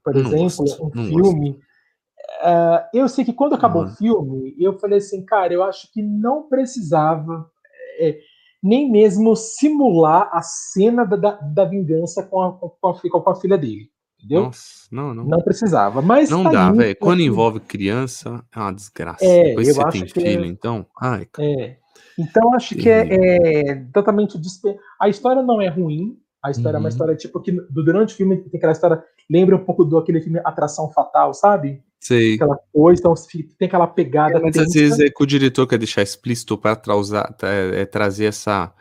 por não exemplo, gosto, um filme, uh, eu sei que quando acabou o filme, eu falei assim, cara, eu acho que não precisava é, nem mesmo simular a cena da, da, da vingança com a, com, a, com a filha dele. Entendeu? Nossa, não, não. Não precisava. Mas não tá dá, velho. Quando envolve criança, é uma desgraça. É, Depois você tem que filho, é... então. Ai, cara. É. Então acho que é, é totalmente despe... A história não é ruim, a história uhum. é uma uhum. história tipo que durante o filme tem aquela história. Lembra um pouco do aquele filme Atração Fatal, sabe? Sei. Aquela coisa, então tem aquela pegada. É, mas às vezes é que o diretor quer deixar explícito para é, é, trazer essa,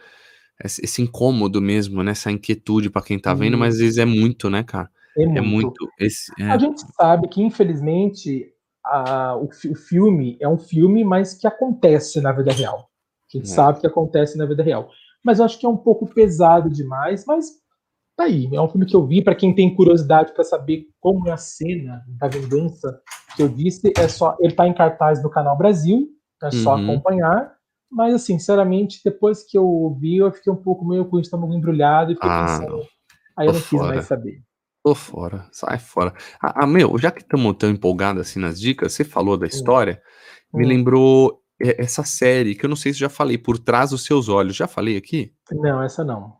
esse incômodo mesmo, né? Essa inquietude para quem tá vendo, mas às vezes é muito, né, cara? É, é muito. É muito esse, é. A gente sabe que, infelizmente, a, o, o, filme é um filme, mas que acontece na vida real. A gente é. sabe que acontece na vida real mas eu acho que é um pouco pesado demais, mas tá aí. É um filme que eu vi, para quem tem curiosidade para saber como é a cena da vingança que eu disse, é só. Ele tá em cartaz no Canal Brasil, é só uhum. acompanhar. Mas, assim, sinceramente, depois que eu vi, eu fiquei um pouco meio com o estômago embrulhado e fiquei ah, pensando. Aí eu não quis mais saber. Tô fora, sai fora. Ah, ah meu, já que estamos tão empolgados assim nas dicas, você falou da história, hum. me lembrou essa série, que eu não sei se já falei, Por Trás dos Seus Olhos. Já falei aqui? Não, essa não.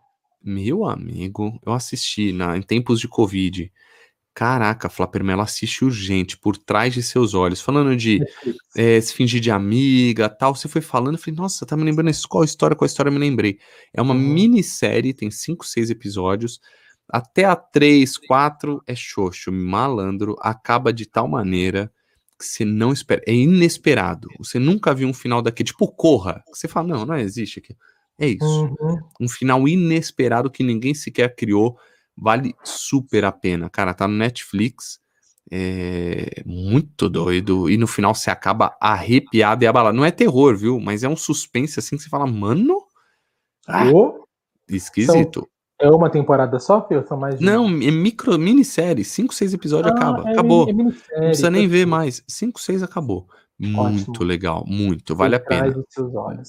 Meu amigo, eu assisti na, em tempos de Covid. Caraca, Flapermela assiste urgente, Por Trás de Seus Olhos. Falando de é, se fingir de amiga tal. Você foi falando, eu falei, nossa, tá me lembrando qual história, qual história eu me lembrei. É uma uhum. minissérie, tem cinco, seis episódios. Até a três, quatro é xoxo, malandro, acaba de tal maneira que você não espera. É inesperado. Você nunca viu um final daquele, tipo Corra. Você fala, não, não existe aqui. É isso. Uhum. Um final inesperado que ninguém sequer criou. Vale super a pena. Cara, tá no Netflix. É muito doido. E no final você acaba arrepiado e abalado. Não é terror, viu? Mas é um suspense assim que você fala, mano. Ah, esquisito. É uma temporada só, Fio? São mais. Não, é micro, minissérie. Cinco, seis episódios ah, acaba. É acabou. É não precisa nem ver mais. Cinco, seis acabou. Muito Ótimo. legal, muito. Vale a pena.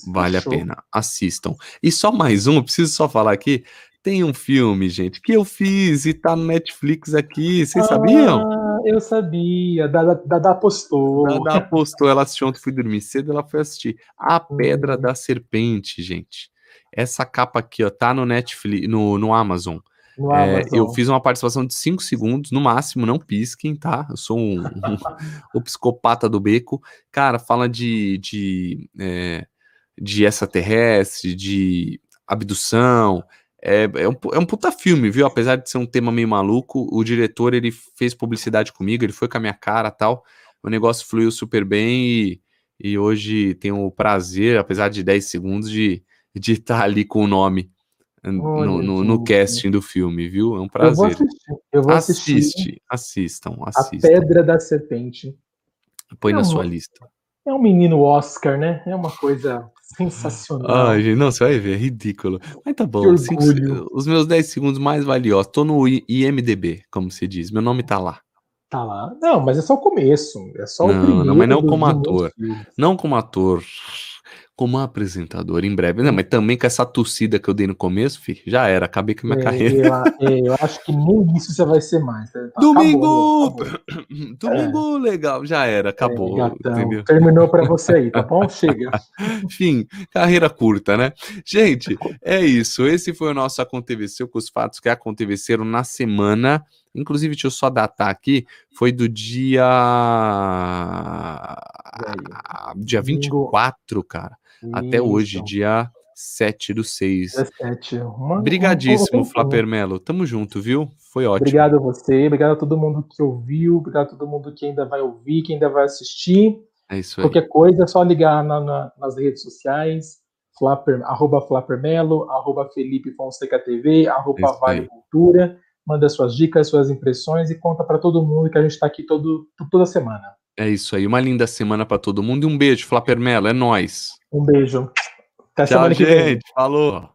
Vale a pena. Assistam. E só mais um, eu preciso só falar aqui. Tem um filme, gente, que eu fiz e tá no Netflix aqui. Vocês ah, sabiam? Eu sabia. Da, da, da postou. Da, da postou. Ela assistiu ontem, fui dormir cedo, ela foi assistir. A Pedra hum. da Serpente, gente. Essa capa aqui, ó, tá no Netflix, no, no Amazon. No é, Amazon. Eu fiz uma participação de 5 segundos, no máximo, não pisquem, tá? Eu sou um, um (laughs) o psicopata do beco. Cara, fala de, de, é, de extraterrestre, de abdução. É, é, um, é um puta filme, viu? Apesar de ser um tema meio maluco, o diretor ele fez publicidade comigo, ele foi com a minha cara tal. O negócio fluiu super bem e, e hoje tenho o prazer, apesar de 10 segundos, de de estar tá ali com o nome no, no, no, casting do filme, viu? É um prazer. Eu vou assistir. Eu vou Assiste, assistir. assistam, assistam. A Pedra da Serpente. Põe é na um, sua lista. É um menino Oscar, né? É uma coisa sensacional. Ai, gente, não, você vai ver, é ridículo. Mas tá bom. Cinco, os meus 10 segundos mais valiosos. Tô no IMDB, como se diz. Meu nome tá lá. Tá lá. Não, mas é só o começo. É só não, o primeiro. Não, mas não como ator. Não como ator como apresentador em breve. Não, mas também com essa tossida que eu dei no começo, filho, já era, acabei com a minha é, carreira. Eu, é, eu, acho que nem isso você vai ser mais. Tá, Domingo! Acabou, acabou. (clears throat) Domingo, é. legal, já era, acabou. É, Terminou para (laughs) você aí, tá bom? Chega. (laughs) Enfim, carreira curta, né? Gente, é isso. Esse foi o nosso Aconteceu com os fatos que aconteceram na semana. Inclusive, deixa eu só datar aqui, foi do dia. Dia 24, cara. Isso. Até hoje, dia 7 do 6. 17. Uma, Obrigadíssimo, Flaper Melo. Tamo junto, viu? Foi ótimo. Obrigado a você, obrigado a todo mundo que ouviu, obrigado a todo mundo que ainda vai ouvir, que ainda vai assistir. É isso aí. Qualquer coisa é só ligar na, na, nas redes sociais, Flapper, arroba Flappermelo, arroba Felipe Fonseca TV, arroba Isso Vale. Cultura. Manda suas dicas, suas impressões e conta para todo mundo que a gente está aqui todo, toda semana. É isso aí. Uma linda semana pra todo mundo e um beijo, Flapermelo. É nóis. Um beijo. Até Tchau, semana que vem. gente. Falou.